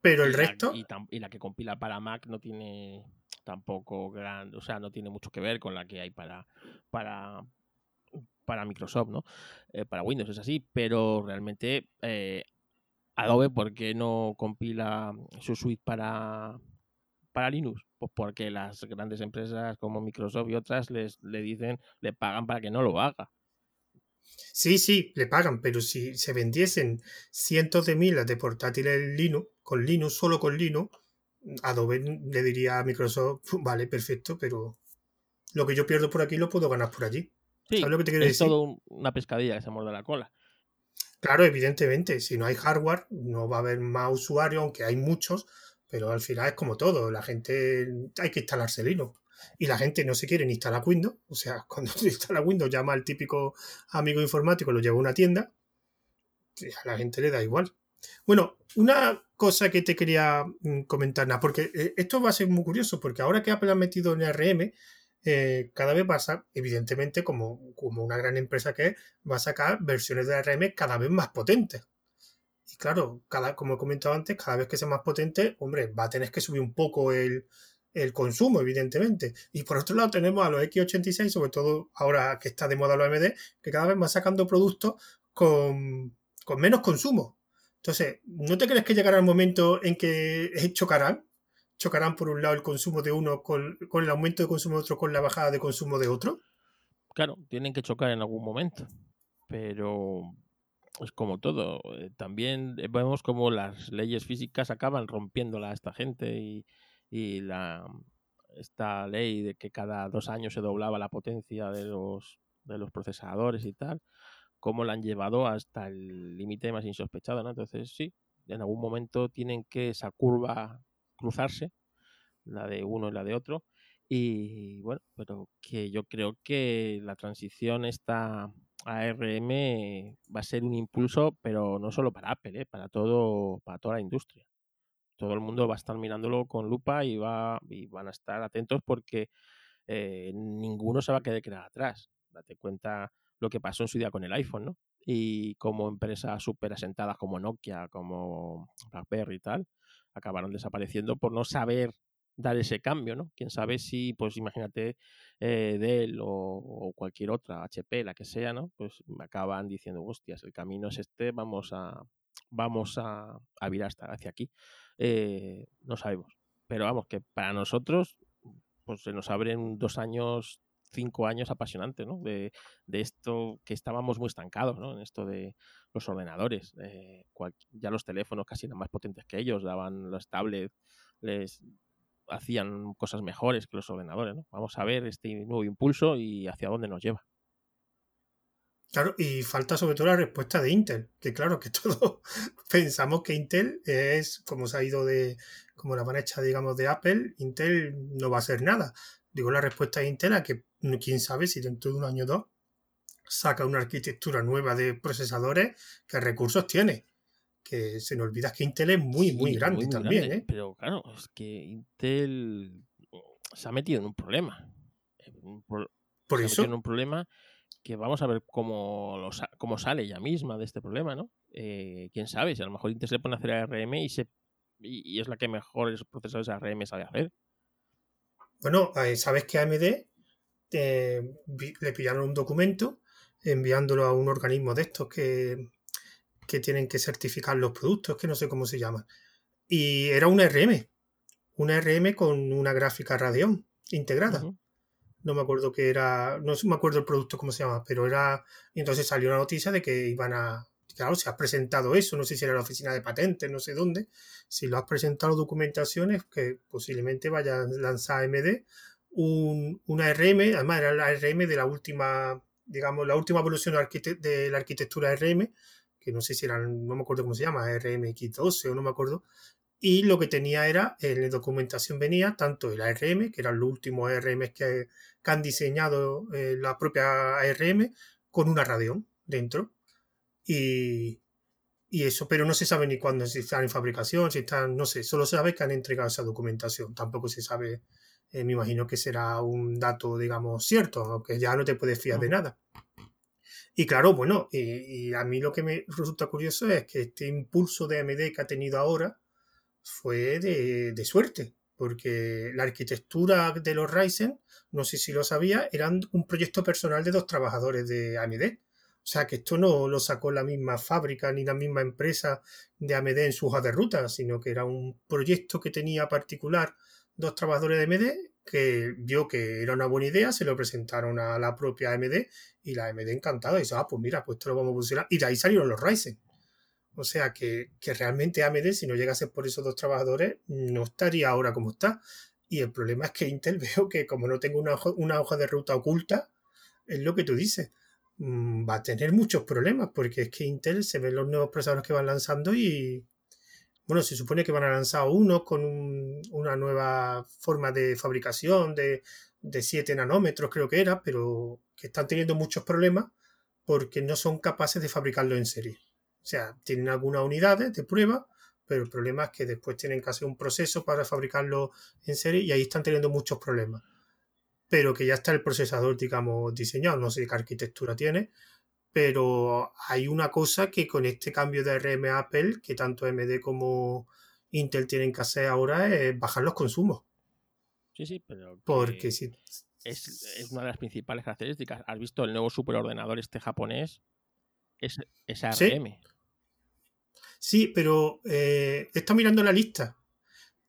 Pero el resto. y, la que compila para Mac no tiene tampoco gran. O sea, no tiene mucho que ver con la que hay para. para para Microsoft, ¿no? Eh, para Windows es así, pero realmente eh, Adobe, ¿por qué no compila su suite para, para Linux? Pues porque las grandes empresas como Microsoft y otras les le dicen, le pagan para que no lo haga. Sí, sí, le pagan, pero si se vendiesen cientos de miles de portátiles Linux, con Linux, solo con Linux, Adobe le diría a Microsoft, vale, perfecto, pero lo que yo pierdo por aquí lo puedo ganar por allí. Sí, ¿Sabes lo que te quiero es todo una pescadilla que se muerde la cola. Claro, evidentemente, si no hay hardware, no va a haber más usuarios, aunque hay muchos, pero al final es como todo, la gente hay que instalarse Linux. Y la gente no se quiere ni instalar Windows, o sea, cuando se instala Windows llama al típico amigo informático, lo lleva a una tienda, a la gente le da igual. Bueno, una cosa que te quería mm, comentar, porque eh, esto va a ser muy curioso, porque ahora que Apple ha metido en RM, eh, cada vez va a, evidentemente, como, como una gran empresa que es, va a sacar versiones de RM cada vez más potentes. Y claro, cada, como he comentado antes, cada vez que sea más potente, hombre, va a tener que subir un poco el, el consumo, evidentemente. Y por otro lado tenemos a los X86, sobre todo ahora que está de moda los AMD, que cada vez van sacando productos con, con menos consumo. Entonces, ¿no te crees que llegará el momento en que chocarán? Chocarán por un lado el consumo de uno con, el aumento de consumo de otro con la bajada de consumo de otro. Claro, tienen que chocar en algún momento. Pero es como todo. Eh, también vemos como las leyes físicas acaban rompiéndola a esta gente y, y la, esta ley de que cada dos años se doblaba la potencia de los, de los procesadores y tal cómo la han llevado hasta el límite más insospechado, ¿no? Entonces, sí, en algún momento tienen que esa curva cruzarse, la de uno y la de otro, y bueno, pero que yo creo que la transición esta a RM va a ser un impulso, pero no solo para Apple, ¿eh? para todo, para toda la industria. Todo el mundo va a estar mirándolo con lupa y va y van a estar atentos porque eh, ninguno se va a quedar atrás. Date cuenta lo que pasó en su día con el iPhone, ¿no? Y como empresas súper asentadas como Nokia, como BlackBerry y tal, acabaron desapareciendo por no saber dar ese cambio, ¿no? Quién sabe si, pues imagínate, eh, Dell o, cualquier otra, HP, la que sea, ¿no? Pues acaban diciendo, hostias, el camino es este, vamos a, vamos a, a virar hasta hacia aquí. Eh, no sabemos. Pero vamos, que para nosotros, pues se nos abren dos años cinco años apasionantes, ¿no? De, esto que estábamos muy estancados, ¿no? En esto de los ordenadores. Eh, ya los teléfonos casi eran más potentes que ellos, daban los tablets, les hacían cosas mejores que los ordenadores. Vamos a ver este nuevo impulso y hacia dónde nos lleva. Claro, y falta sobre todo la respuesta de Intel, que claro que todos pensamos que Intel es, como se ha ido de, como la van hecha, digamos, de Apple, Intel no va a hacer nada. Digo la respuesta de Intel a que quién sabe si dentro de un año o dos saca una arquitectura nueva de procesadores, qué recursos tiene. Que se nos olvida que Intel es muy, muy grande también. ¿eh? Pero claro, es que Intel se ha metido en un problema. Por se eso. Ha en un problema que vamos a ver cómo, cómo sale ella misma de este problema, ¿no? Eh, quién sabe, si a lo mejor Intel se pone a hacer ARM y, se, y, es la que mejores procesadores ARM sabe hacer. Bueno, eh, sabes que AMD le pillaron un documento enviándolo a un organismo de estos que, que tienen que certificar los productos, que no sé cómo se llama. Y era una RM, una RM con una gráfica Radeon integrada. No me acuerdo que era, no me acuerdo el producto cómo se llama, pero era, y entonces salió la noticia de que iban a, claro, se ha presentado eso, no sé si era la oficina de patentes, no sé dónde, si lo has presentado documentaciones que posiblemente vaya a lanzar AMD un, una RM, además era la RM de la última, digamos, la última evolución de la arquitectura RM, que no sé si era, no me acuerdo cómo se llama, RMX12 o no me acuerdo, y lo que tenía era, en la documentación venía tanto el ARM, que eran los últimos ARM que, que han diseñado eh, la propia ARM, con una Radeon dentro. Y, y eso, pero no se sabe ni cuándo, si están en fabricación, si están, no sé, solo se sabe que han entregado esa documentación, tampoco se sabe eh, me imagino que será un dato, digamos, cierto, aunque ya no te puedes fiar de nada. Y claro, bueno, y, a mí lo que me resulta curioso es que este impulso de AMD que ha tenido ahora fue de, suerte, porque la arquitectura de los Ryzen, no sé si lo sabía, eran un proyecto personal de dos trabajadores de AMD. O sea que esto no lo sacó la misma fábrica ni la misma empresa de AMD en su hoja de ruta, sino que era un proyecto que tenía particular dos trabajadores de AMD que vio que era una buena idea, se lo presentaron a la propia AMD y la AMD encantada y dice, ah, pues mira, pues esto lo vamos a funcionar. Y de ahí salieron los Ryzen. O sea que, realmente AMD, si no llegase por esos dos trabajadores, no estaría ahora como está. Y el problema es que Intel veo que como no tengo una, hoja de ruta oculta, es lo que tú dices, mm, va a tener muchos problemas, porque es que Intel se ven los nuevos procesadores que van lanzando y, bueno, se supone que van a lanzar uno con una nueva forma de fabricación de, de 7 nanómetros, creo que era, pero que están teniendo muchos problemas porque no son capaces de fabricarlo en serie. O sea, tienen algunas unidades de prueba, pero el problema es que después tienen que hacer un proceso para fabricarlo en serie y ahí están teniendo muchos problemas. Pero que ya está el procesador, digamos, diseñado, no sé qué arquitectura tiene, pero hay una cosa que con este cambio de RM Apple, que tanto AMD como Intel tienen que hacer ahora, es bajar los consumos. Sí, sí, pero. Porque si. Es, una de las principales características. ¿Has visto el nuevo superordenador este japonés? Es, es ARM. Sí, pero eh, he mirando la lista.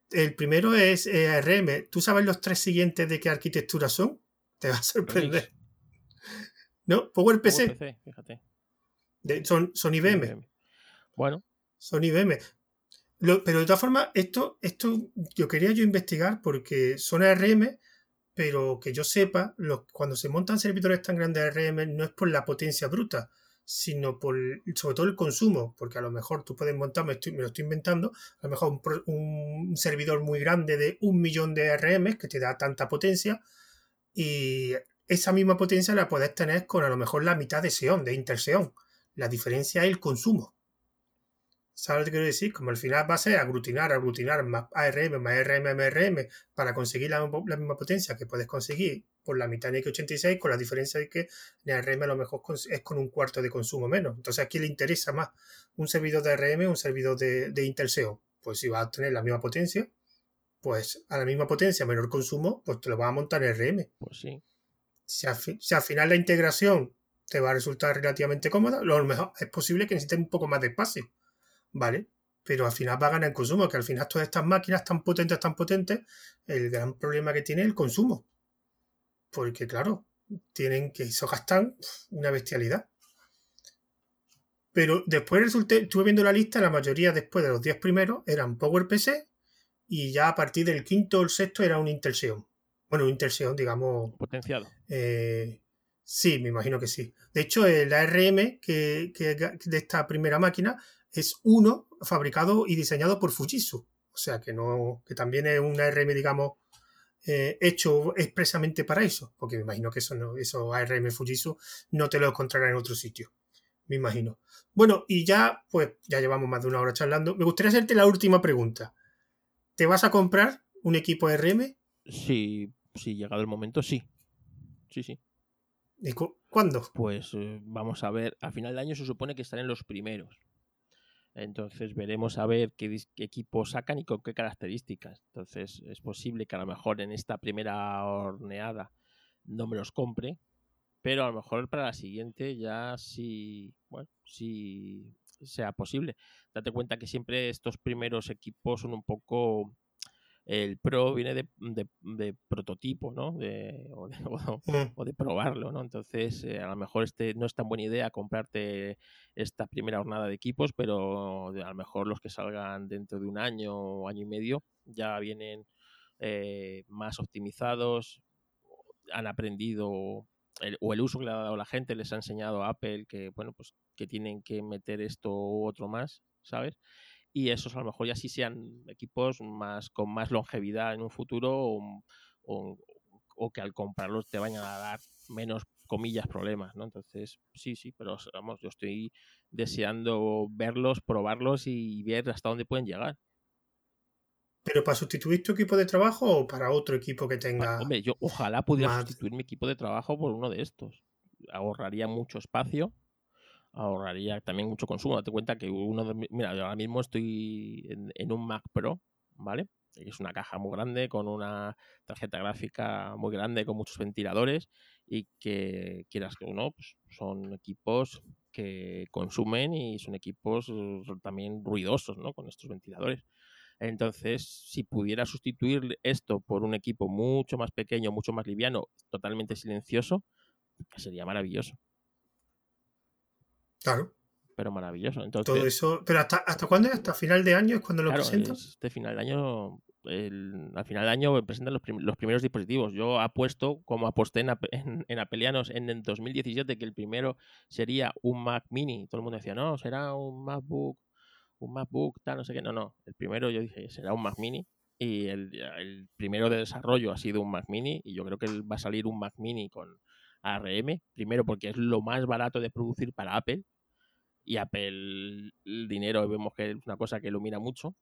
El primero es eh, ARM. ¿Tú sabes los tres siguientes de qué arquitectura son? Te va a sorprender. ¿No? PowerPC. PC, fíjate. son, son IBM. Bueno. Son IBM. pero de todas formas, esto, esto yo quería yo investigar porque son ARM, pero que yo sepa, cuando se montan servidores tan grandes de ARM no es por la potencia bruta, sino por sobre todo el consumo, porque a lo mejor tú puedes montar, me, lo estoy inventando, a lo mejor un, servidor muy grande de un millón de RM que te da tanta potencia y esa misma potencia la puedes tener con a lo mejor la mitad de Xeon, de Inter-Xeon. La diferencia es el consumo. ¿Sabes lo que quiero decir? Como al final va a ser aglutinar, aglutinar más ARM, más RM, más RM para conseguir la, misma potencia que puedes conseguir por la mitad de x86, con la diferencia de que en ARM a lo mejor es con un cuarto de consumo menos. Entonces, ¿a quién le interesa más un servidor de ARM o un servidor de, de Intel Xeon? Pues si va a tener la misma potencia, pues a la misma potencia, menor consumo, pues te lo vas a montar en RM. Pues sí. Si, si al final la integración te va a resultar relativamente cómoda, lo mejor es posible que necesites un poco más de espacio ¿vale? Pero al final va a ganar el consumo, que al final todas estas máquinas tan potentes, tan potentes, el gran problema que tiene es el consumo. Porque claro, tienen que eso gastan una bestialidad. Pero después resulté, estuve viendo la lista, la mayoría después de los 10 primeros eran PowerPC y ya a partir del quinto o el sexto era un Intel Xeon. Bueno, un Intel Xeon, digamos. Potenciado. Eh, sí, me imagino que sí. De hecho, el ARM que, que de esta primera máquina es uno fabricado y diseñado por Fujitsu. O sea que no, que también es un ARM, digamos, eh, hecho expresamente para eso. Porque me imagino que eso no, eso ARM Fujitsu no te lo encontrarás en otro sitio. Me imagino. Bueno, y ya, pues, ya llevamos más de una hora charlando. Me gustaría hacerte la última pregunta. ¿Te vas a comprar un equipo ARM? Sí, sí, llegado el momento, sí. Sí, sí. ¿Y cuándo? Pues eh, vamos a ver, a final de año se supone que estarán los primeros. Entonces veremos a ver qué, equipo sacan y con qué características. Entonces es posible que a lo mejor en esta primera horneada no me los compre, pero a lo mejor para la siguiente ya sí, bueno, sí sea posible. Date cuenta que siempre estos primeros equipos son un poco el Pro viene de, prototipo, ¿no? De, mm. o, de, probarlo, ¿no? Entonces, eh, a lo mejor este no es tan buena idea comprarte esta primera jornada de equipos, pero a lo mejor los que salgan dentro de un año o año y medio ya vienen eh, más optimizados, han aprendido o el uso que le ha dado la gente les ha enseñado a Apple que, bueno, pues que tienen que meter esto u otro más, ¿sabes? Y esos a lo mejor ya sí sean equipos más con más longevidad en un futuro o, que al comprarlos te vayan a dar menos comillas problemas, ¿no? Entonces, sí, sí, pero vamos, yo estoy deseando verlos, probarlos y ver hasta dónde pueden llegar. ¿Pero para sustituir tu equipo de trabajo o para otro equipo que tenga.? Hombre, yo ojalá pudiera sustituir mi equipo de trabajo por uno de estos. Ahorraría mucho espacio ahorraría también mucho consumo. Date cuenta que uno mira, yo ahora mismo estoy en, un Mac Pro, ¿vale? es una caja muy grande con una tarjeta gráfica muy grande con muchos ventiladores y que quieras que no, pues son equipos que consumen y son equipos también ruidosos, ¿no? Con estos ventiladores. Entonces, si pudiera sustituir esto por un equipo mucho más pequeño, mucho más liviano, totalmente silencioso, sería maravilloso. Claro. Pero maravilloso. Entonces, Todo eso. ¿Pero hasta, hasta cuándo? ¿Hasta final de año es cuando lo claro, presentan? este final de año, el- al final de año presentan los, prim- los primeros dispositivos. Yo apuesto, como aposté en, en, en Apelianos en el 2017, que el primero sería un Mac Mini. Todo el mundo decía, no, será un MacBook, un MacBook, tal, no sé qué. No, no. El primero yo dije, será un Mac Mini. Y el, el primero de desarrollo ha sido un Mac Mini. Y yo creo que va a salir un Mac Mini con ARM. Primero porque es lo más barato de producir para Apple. Y Apple, el dinero vemos que es una cosa que ilumina mucho.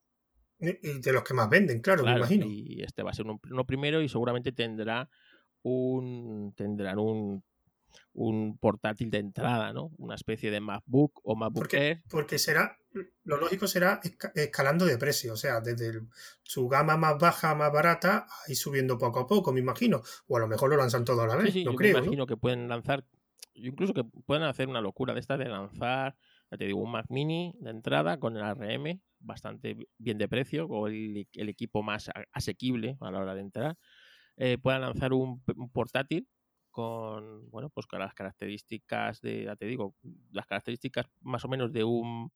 Y y de los que más venden, claro, me imagino. y este va a ser uno, uno primero y seguramente tendrá un tendrán un, un portátil de entrada, ¿no? Una especie de MacBook o MacBook Porque, Air. porque será, lo lógico será esca- escalando de precio, o sea, desde el- su gama más baja, más barata, ahí subiendo poco a poco, me imagino. O a lo mejor lo lanzan todo a la vez, sí, no yo creo, me ¿no? imagino que pueden lanzar, incluso que pueden hacer una locura de esta de lanzar, ya te digo, un Mac Mini de entrada con el ARM, bastante bi- bien de precio, o el, el equipo más asequible a la hora de entrar. Eh, lanzar un, un portátil con, bueno, pues con las características de, ya te digo, las características más o menos de un,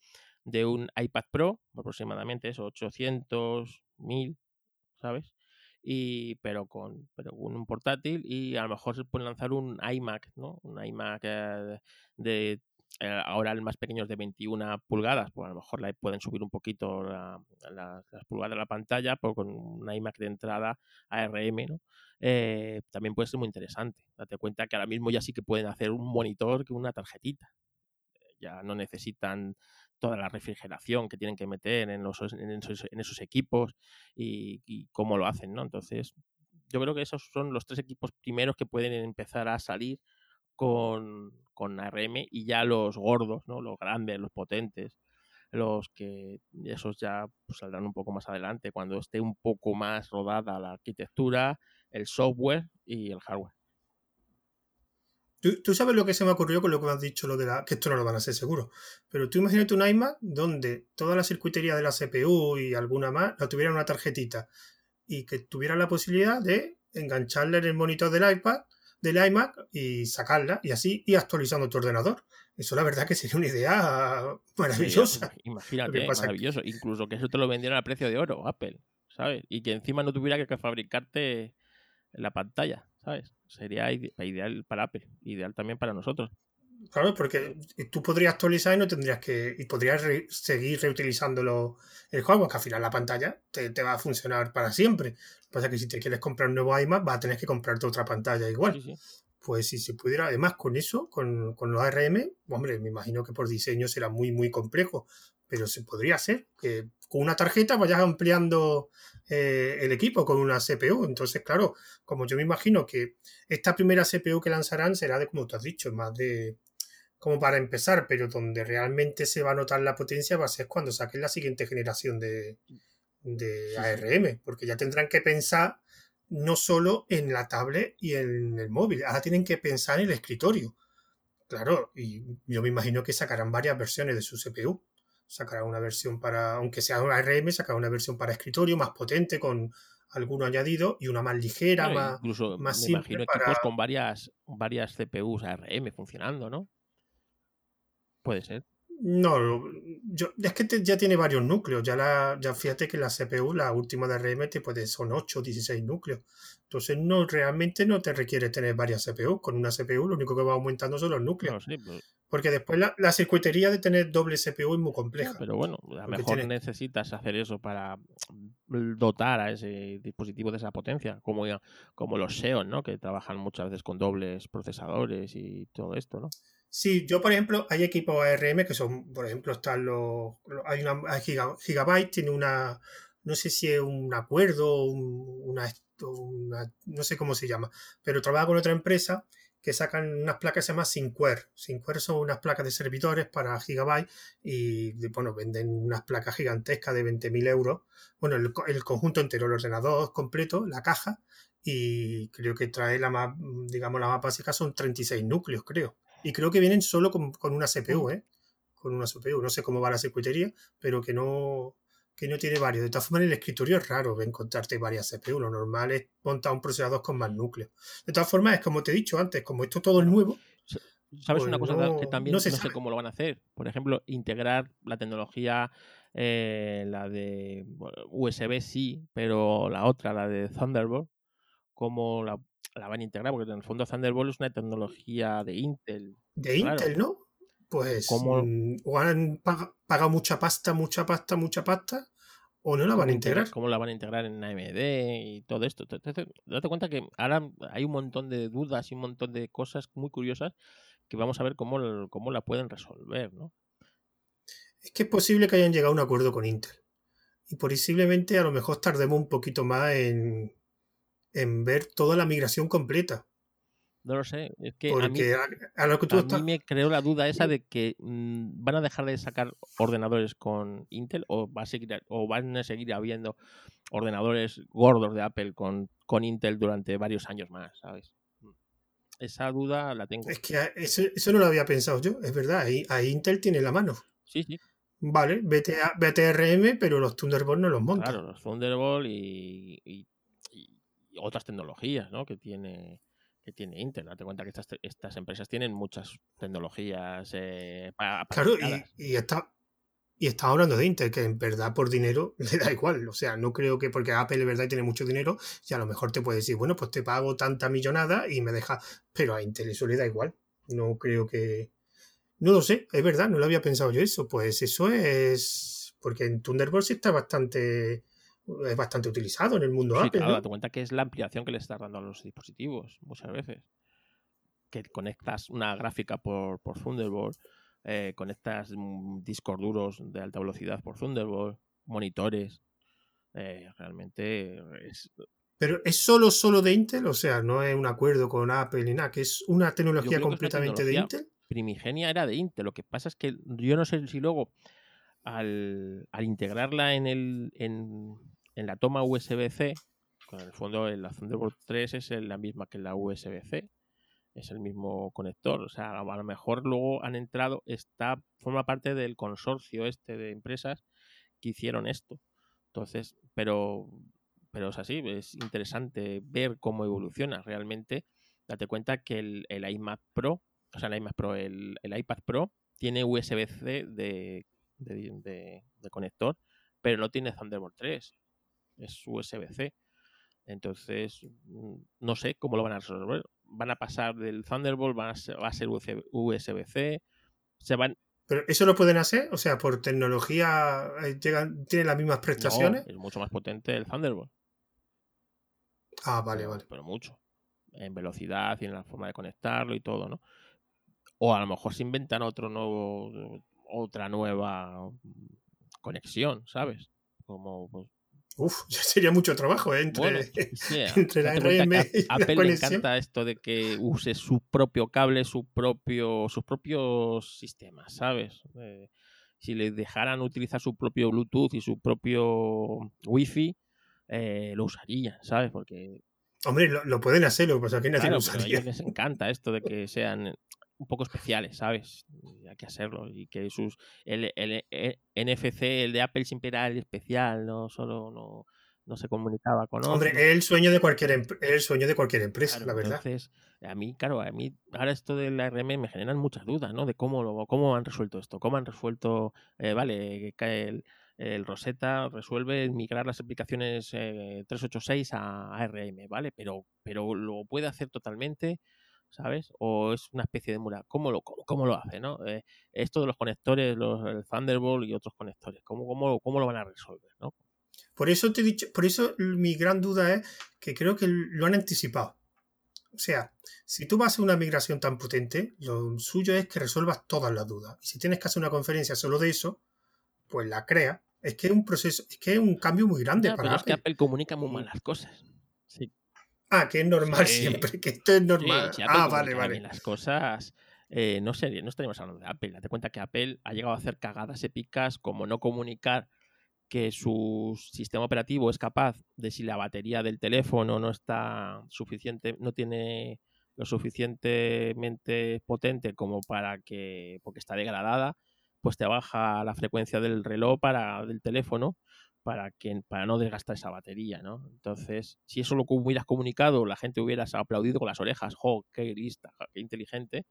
de un iPad Pro, aproximadamente eso, 800, 1000, ¿sabes? Y, pero con pero un portátil y a lo mejor se puede lanzar un iMac, ¿no? Un iMac eh, de ahora el más pequeño es de 21 pulgadas, pues a lo mejor la pueden subir un poquito la- la- las pulgadas de la pantalla, pero con un iMac de entrada ARM, ¿no? Eh, también puede ser muy interesante. Date cuenta que ahora mismo ya sí que pueden hacer un monitor que una tarjetita. Ya no necesitan toda la refrigeración que tienen que meter en, los, en, esos, en esos equipos y, y cómo lo hacen, ¿no? Entonces, yo creo que esos son los tres equipos primeros que pueden empezar a salir con, con ARM y ya los gordos, ¿no? Los grandes, los potentes, los que esos ya pues, saldrán un poco más adelante cuando esté un poco más rodada la arquitectura, el software y el hardware. ¿Tú, sabes lo que se me ocurrió con lo que has dicho, lo de la, que esto no lo van a hacer seguro. Pero tú imagínate un iMac donde toda la circuitería de la CPU y alguna más la tuviera en una tarjetita y que tuviera la posibilidad de engancharla en el monitor del iPad, del iMac y sacarla y así ir actualizando tu ordenador. Eso la verdad que sería una idea maravillosa. Sería, imagínate, maravilloso. Incluso que eso te lo vendieran a precio de oro, Apple, ¿sabes? Y que encima no tuviera que fabricarte la pantalla, ¿sabes? Sería ide ideal para Apple, ideal también para nosotros. Claro, porque tú podrías actualizar y no tendrías que. y podrías re seguir reutilizándolo el juego, que al final la pantalla te, te, va a funcionar para siempre. Lo que pasa es que si te quieres comprar un nuevo iMac, vas a tener que comprarte otra pantalla igual. Sí, sí. Pues si se pudiera, además con eso, con, con los ARM, hombre, me imagino que por diseño será muy, muy complejo, pero se podría hacer que con una tarjeta vayas ampliando eh, el equipo con una CPU. Entonces, claro, como yo me imagino que esta primera CPU que lanzarán será de, como tú has dicho, más de como para empezar, pero donde realmente se va a notar la potencia va a ser cuando saquen la siguiente generación de, de sí, ARM, sí. porque ya tendrán que pensar no solo en la tablet y en el móvil, ahora tienen que pensar en el escritorio. Claro, y yo me imagino que sacarán varias versiones de su CPU. Sacará una versión para, aunque sea un ARM, sacará una versión para escritorio más potente con alguno añadido y una más ligera, no, más, incluso más me simple imagino para... equipos con varias, varias CPUs ARM funcionando, ¿no? Puede ser. No, yo, es que te, ya tiene varios núcleos. Ya, la, ya fíjate que la CPU, la última de ARM, te puede, son 8 o 16 núcleos. Entonces, no realmente no te requiere tener varias CPU. Con una CPU, lo único que va aumentando son los núcleos. No, sí, pero... Porque después la, la, circuitería de tener doble CPU es muy compleja. No, pero bueno, a lo mejor necesitas hacer eso para dotar a ese dispositivo de esa potencia, como, como los Xeon, ¿no? Que trabajan muchas veces con dobles procesadores y todo esto, ¿no? Sí, yo por ejemplo, hay equipos ARM que son, por ejemplo, están los, hay una hay Gigabyte, tiene una, no sé si es un acuerdo, un, una, una, no sé cómo se llama, pero trabaja con otra empresa que sacan unas placas que se llaman Sinquare. Sinquare son unas placas de servidores para Gigabyte y bueno, venden unas placas gigantescas de 20.000 euros. Bueno, el, el, conjunto entero, el ordenador completo, la caja, y creo que trae la más, digamos, la más básica son 36 núcleos, creo. Y creo que vienen solo con, con una CPU, ¿eh? Con una CPU. No sé cómo va la circuitería, pero que no, que no tiene varios. De todas formas, en el escritorio es raro encontrarte varias CPU. Lo normal es montar un procesador con más núcleos. De todas formas, es como te he dicho antes, como esto todo es nuevo. ¿Sabes una pues cosa que también no, sé cómo lo van a hacer? Por ejemplo, integrar la tecnología, eh, la de USB sí, pero la otra, la de Thunderbolt, ¿cómo la, van a integrar? Porque en el fondo Thunderbolt es una tecnología de Intel. De Intel, ¿no? pues mm, o han pagado mucha pasta, mucha pasta, mucha pasta, o no la van a integrar. ¿Cómo la van a integrar en AMD y todo esto? Date cuenta que ahora hay un montón de dudas y un montón de cosas muy curiosas que vamos a ver cómo, cómo la pueden resolver, ¿no? Es que es posible que hayan llegado a un acuerdo con Intel. Y posiblemente a lo mejor tardemos un poquito más en, en ver toda la migración completa. No lo sé. Es que a mí, a, mí me creó la duda esa de que mm, van a dejar de sacar ordenadores con Intel o, va a seguir, o van a seguir habiendo ordenadores gordos de Apple con, con Intel durante varios años más, ¿sabes? Mm. Esa duda la tengo. Es que eso, no lo había pensado yo, es verdad. Ahí, ahí, Intel tiene la mano. Sí, sí. Vale, BTRM, pero los Thunderbolt no los montan. Claro, los Thunderbolt y otras tecnologías, ¿no? Que tiene que tiene Intel. Date cuenta que estas, estas empresas tienen muchas tecnologías eh, para, Claro, y, y, está, y está hablando de Intel, que en verdad por dinero le da igual. O sea, no creo que porque Apple de verdad tiene mucho dinero, y a lo mejor te puede decir, bueno, pues te pago tanta millonada y me deja. Pero a Intel eso le da igual. No creo que. No lo sé, es verdad, no lo había pensado yo eso. Pues eso es. Porque en Thunderbolt sí está bastante es bastante utilizado en el mundo sí, Apple. Claro, date cuenta que es la ampliación que le estás dando a los dispositivos muchas veces. Que conectas una gráfica por, por Thunderbolt, eh, conectas discos duros de alta velocidad por Thunderbolt, monitores. Eh, realmente es. Pero es solo, solo de Intel, o sea, no es un acuerdo con Apple ni nada, que es una tecnología completamente de Intel. Primigenia era de Intel. Lo que pasa es que yo no sé si luego al, al integrarla en el, en, en la toma USB-C, con el fondo la Thunderbolt 3 es la misma que la USB-C, es el mismo conector, o sea, a lo mejor luego han entrado, está, forma parte del consorcio este de empresas que hicieron esto. Entonces, pero, pero es así, es interesante ver cómo evoluciona realmente. Date cuenta que el, iMac Pro, o sea, el iMac Pro, el, iPad Pro tiene USB-C de, de, de conector, pero no tiene Thunderbolt 3 es USB-C. Entonces, mm, no sé cómo lo van a resolver. Van a pasar del Thunderbolt, van a ser, va a ser USB-C. Se van. ¿Pero eso lo pueden hacer? O sea, por tecnología eh, llegan, tienen las mismas prestaciones. es mucho más potente el Thunderbolt. Ah, vale, vale. Pero mucho. En velocidad y en la forma de conectarlo y todo, ¿no? O a lo mejor se inventan otro nuevo, otra nueva conexión, ¿sabes? Como pues, Uf, ya sería mucho trabajo ¿eh? entre, entre la RM y a Apple le encanta esto de que use su propio cable, su propio, sus propios sistemas, ¿sabes? Eh, si le dejaran utilizar su propio Bluetooth y su propio Wi-Fi, eh, lo usarían, ¿sabes? Porque Hombre, lo, pueden hacer, lo que pasa es que nadie lo usaría. a ellos les encanta esto de que sean un poco especiales, ¿sabes? hay que hacerlo. Y que sus. El, el, NFC, el de Apple siempre era el especial, no solo no, no se comunicaba con otros. Hombre, es el sueño de cualquier, el sueño de cualquier empresa, la verdad. Entonces, a mí, claro, a mí, ahora esto de la RM me generan muchas dudas, ¿no? De cómo, lo, cómo han resuelto esto, cómo han resuelto, eh, vale, el, el Rosetta resuelve migrar las aplicaciones 386 eh, a ARM, ¿vale? Pero, pero lo puede hacer totalmente ¿sabes? O es una especie de mura. ¿Cómo lo, cómo, lo hace, no? Eh, esto de los conectores, los, el Thunderbolt y otros conectores, ¿cómo, cómo, cómo lo van a resolver, no? Por eso te he dicho, por eso mi gran duda es que creo que lo han anticipado. O sea, si tú vas a hacer una migración tan potente, lo suyo es que resuelvas todas las dudas. Y si tienes que hacer una conferencia solo de eso, pues la crea. Es que es un proceso, es que es un cambio muy grande para pero es que Apple comunica muy mal las cosas. Sí. Ah, que es normal siempre, que esto es normal. ah, vale, vale. Las cosas, eh, no sé, no estaríamos hablando de Apple. Date cuenta que Apple ha llegado a hacer cagadas épicas como no comunicar que su sistema operativo es capaz de si la batería del teléfono no está suficiente, no tiene lo suficientemente potente como para que, porque está degradada, pues te baja la frecuencia del reloj para del teléfono para que para no desgastar esa batería, ¿no? Entonces, si eso lo hubieras comunicado, la gente hubiera aplaudido con las orejas, ¡jo, qué lista, qué inteligente!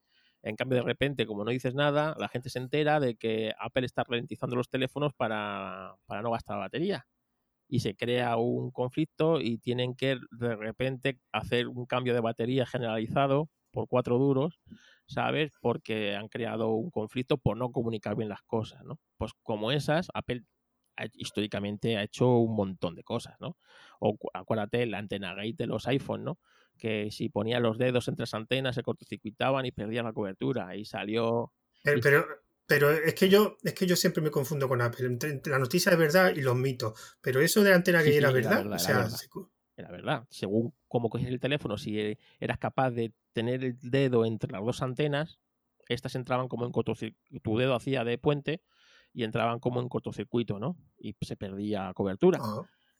En cambio, de repente, como no dices nada, la gente se entera de que Apple está ralentizando los teléfonos para, para no gastar batería. Y se crea un conflicto y tienen que de repente hacer un cambio de batería generalizado por cuatro duros, ¿sabes? Porque han creado un conflicto por no comunicar bien las cosas, ¿no? Pues como esas, Apple históricamente ha hecho un montón de cosas, ¿no? O acuérdate la antena gate de los iPhone, ¿no? Que si ponía los dedos entre las antenas se cortocircuitaban y perdían la cobertura y salió... Pero, pero, es que yo es que yo siempre me confundo con Apple, la noticia es verdad y los mitos, pero eso de antena gate era, verdad, o sea, era verdad. Según cómo cogías el teléfono, si eras capaz de tener el dedo entre las dos antenas, estas entraban como en cortocircuito, tu dedo hacía de puente y entraban como en cortocircuito, ¿no? Y se perdía cobertura.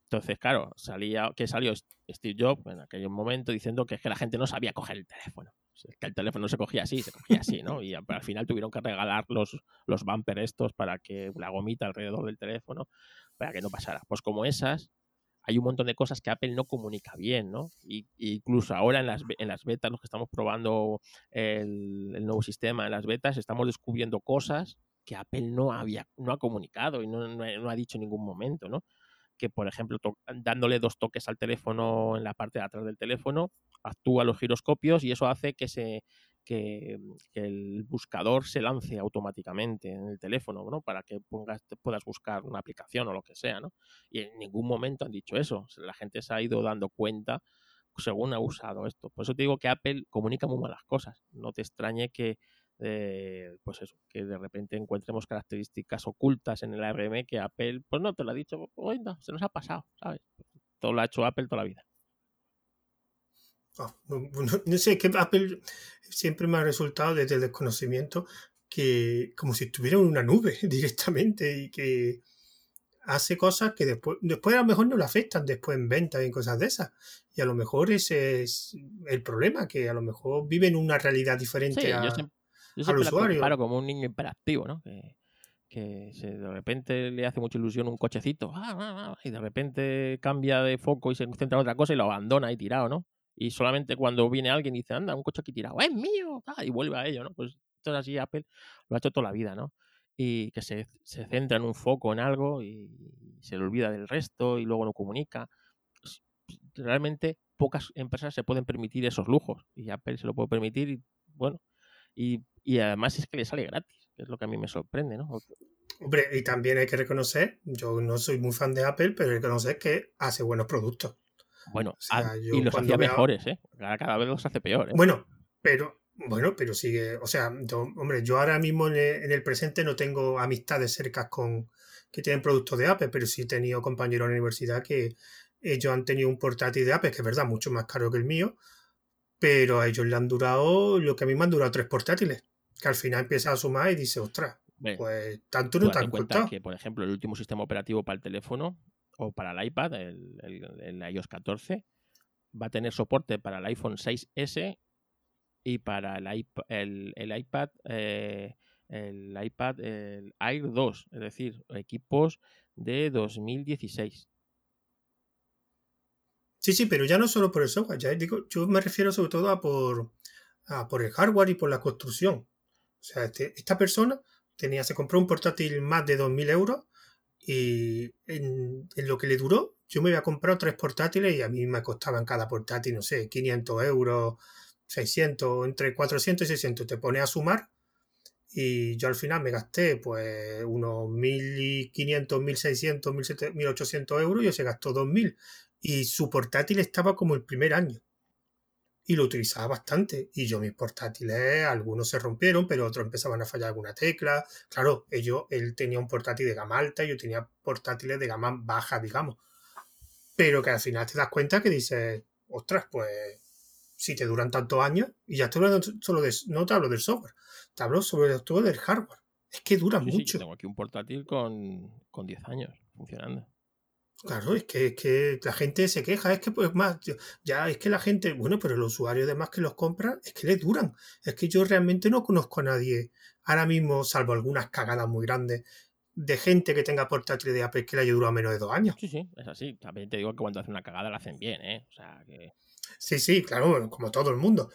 Entonces, claro, salía, que salió Steve Jobs en aquel momento diciendo que es que la gente no sabía coger el teléfono. que el teléfono no se cogía así, se cogía así, ¿no? Y al final tuvieron que regalar los, los bumpers estos para que la gomita alrededor del teléfono, para que no pasara. Pues como esas, hay un montón de cosas que Apple no comunica bien, ¿no? Y, incluso ahora en las, en las betas, los que estamos probando el, el nuevo sistema en las betas, estamos descubriendo cosas que Apple no había, no ha comunicado y no, no, ha dicho en ningún momento, ¿no? Que, por ejemplo, dándole dos toques al teléfono en la parte de atrás del teléfono, actúa los giroscopios y eso hace que se que, el buscador se lance automáticamente en el teléfono, ¿no? Para que pongas, puedas buscar una aplicación o lo que sea, ¿no? Y en ningún momento han dicho eso. La gente se ha ido dando cuenta según ha usado esto. Por eso te digo que Apple comunica muy malas cosas. No te extrañe que, eh, pues eso, que de repente encontremos características ocultas en el ARM que Apple, pues no te lo ha dicho, no, se nos ha pasado, ¿sabes? Todo lo ha hecho Apple toda la vida. Ah, no, sé, que Apple siempre me ha resultado desde el desconocimiento que como si estuviera en una nube directamente y que hace cosas que después, después a lo mejor no le afectan después en ventas y en cosas de esas. Y a lo mejor ese es el problema, que a lo mejor vive en una realidad diferente a, yo siempre la comparo como un niño hiperactivo, ¿no? Que, que de repente le hace mucha ilusión un cochecito ah, ah, ah, y de repente cambia de foco y se centra en otra cosa y lo abandona ahí tirado, ¿no? Y solamente cuando viene alguien y dice, anda, un coche aquí tirado, es mío, y vuelve a ello, ¿no? Pues esto es así, Apple lo ha hecho toda la vida, ¿no? Y que se, se centra en un foco, en algo, y se le olvida del resto y luego lo comunica. Pues, realmente pocas empresas se pueden permitir esos lujos y Apple se lo puede permitir y bueno, y y además es que le sale gratis, que es lo que a mí me sorprende, ¿no? Hombre, y también hay que reconocer, yo no soy muy fan de Apple, pero hay que reconocer que hace buenos productos. Bueno, y los hacía mejores, ¿eh? Cada, vez los hace peor, ¿eh? Bueno, pero, bueno, pero sigue, o sea, hombre, yo ahora mismo en el, presente no tengo amistades cercas con que tienen productos de Apple, pero sí he tenido compañeros en la universidad que ellos han tenido un portátil de Apple, que es verdad, mucho más caro que el mío, pero a ellos le han durado lo que a mí me han durado tres portátiles que al final empieza a sumar y dice, ostras, pues tanto no te han cuenta que, por ejemplo, el último sistema operativo para el teléfono o para el iPad, el, iOS 14, va a tener soporte para el iPhone 6S y para el, iPad, el, iPad, eh, el iPad el Air 2, es decir, equipos de 2016. Sí, sí, pero ya no solo por el software, ya digo, yo me refiero sobre todo a por, a por el hardware y por la construcción. O sea, este, esta persona tenía, se compró un portátil más de 2.000 euros y en, lo que le duró, yo me había comprado tres portátiles y a mí me costaban cada portátil, no sé, 500 euros, 600, entre 400 y 600. Te pone a sumar y yo al final me gasté pues unos 1.500, 1.600, 1.800 euros y se gastó 2.000. Y su portátil estaba como el primer año y lo utilizaba bastante. Y yo mis portátiles, algunos se rompieron, pero otros empezaban a fallar alguna tecla. Claro, ellos, él tenía un portátil de gama alta y yo tenía portátiles de gama baja, digamos. Pero que al final te das cuenta que dices, ostras, pues si te duran tantos años, y ya estoy hablando solo de, no te hablo del software, te hablo sobre todo del hardware. Es que duran mucho. tengo aquí un portátil con, con 10 años funcionando. Claro, es que, es que la gente se queja, es que pues más, ya es que la gente, bueno, pero los usuarios además que los compran, es que les duran. Es que yo realmente no conozco a nadie ahora mismo, salvo algunas cagadas muy grandes, de gente que tenga portátil de Apple que le haya durado menos de dos años. Sí, sí, es así. También te digo que cuando hacen una cagada la hacen bien, ¿eh? O sea, que... Sí, sí, claro, como todo el mundo.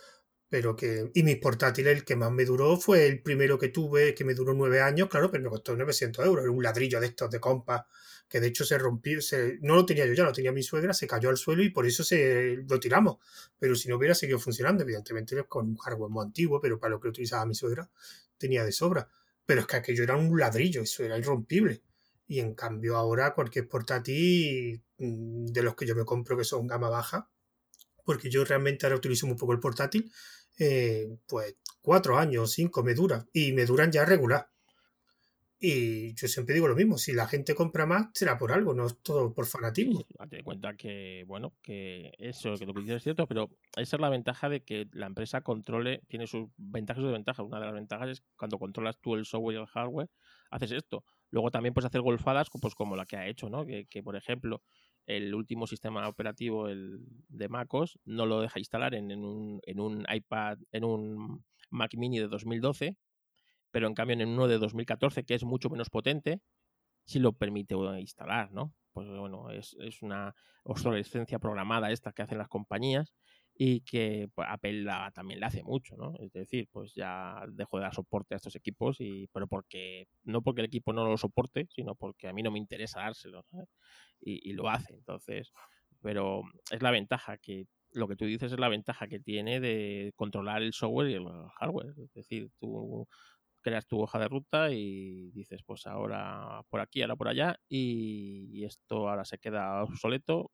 Pero que. Y mis portátiles, el que más me duró fue el primero que tuve, que me duró nueve años, claro, pero me costó 900 euros. Era un ladrillo de estos de compas, que de hecho se rompió. Se, no lo tenía yo ya, lo tenía mi suegra, se cayó al suelo y por eso se lo tiramos. Pero si no hubiera seguido funcionando, evidentemente con un hardware muy antiguo, pero para lo que utilizaba mi suegra, tenía de sobra. Pero es que aquello era un ladrillo, eso era irrompible. Y en cambio ahora cualquier portátil mm, de los que yo me compro que son gama baja, porque yo realmente ahora utilizo muy poco el portátil, eh, pues cuatro años, cinco me dura y me duran ya regular. Y yo siempre digo lo mismo, si la gente compra más, será por algo, no es todo por fanatismo. Date cuenta que, bueno, que eso que lo que dices es cierto, pero esa es la ventaja de que la empresa controle, tiene sus ventajas y desventajas. Una de las ventajas es cuando controlas tú el software y el hardware, haces esto. Luego también puedes hacer golfadas pues como la que ha hecho, ¿no? Que, que por ejemplo, el último sistema operativo el de MacOS no lo deja instalar en, un, en un iPad, en un Mac mini de 2012, pero en cambio en uno de 2014, que es mucho menos potente, sí lo permite instalar, ¿no? Pues bueno, es, es una obsolescencia programada esta que hacen las compañías y que pues, Apple también le hace mucho, ¿no? Es decir, pues ya dejo de dar soporte a estos equipos, y, pero porque no porque el equipo no lo soporte, sino porque a mí no me interesa dárselo, Y, lo hace, entonces, pero es la ventaja que lo que tú dices es la ventaja que tiene de controlar el software y el hardware, es decir, tú creas tu hoja de ruta y dices, pues ahora por aquí, ahora por allá, y esto ahora se queda obsoleto,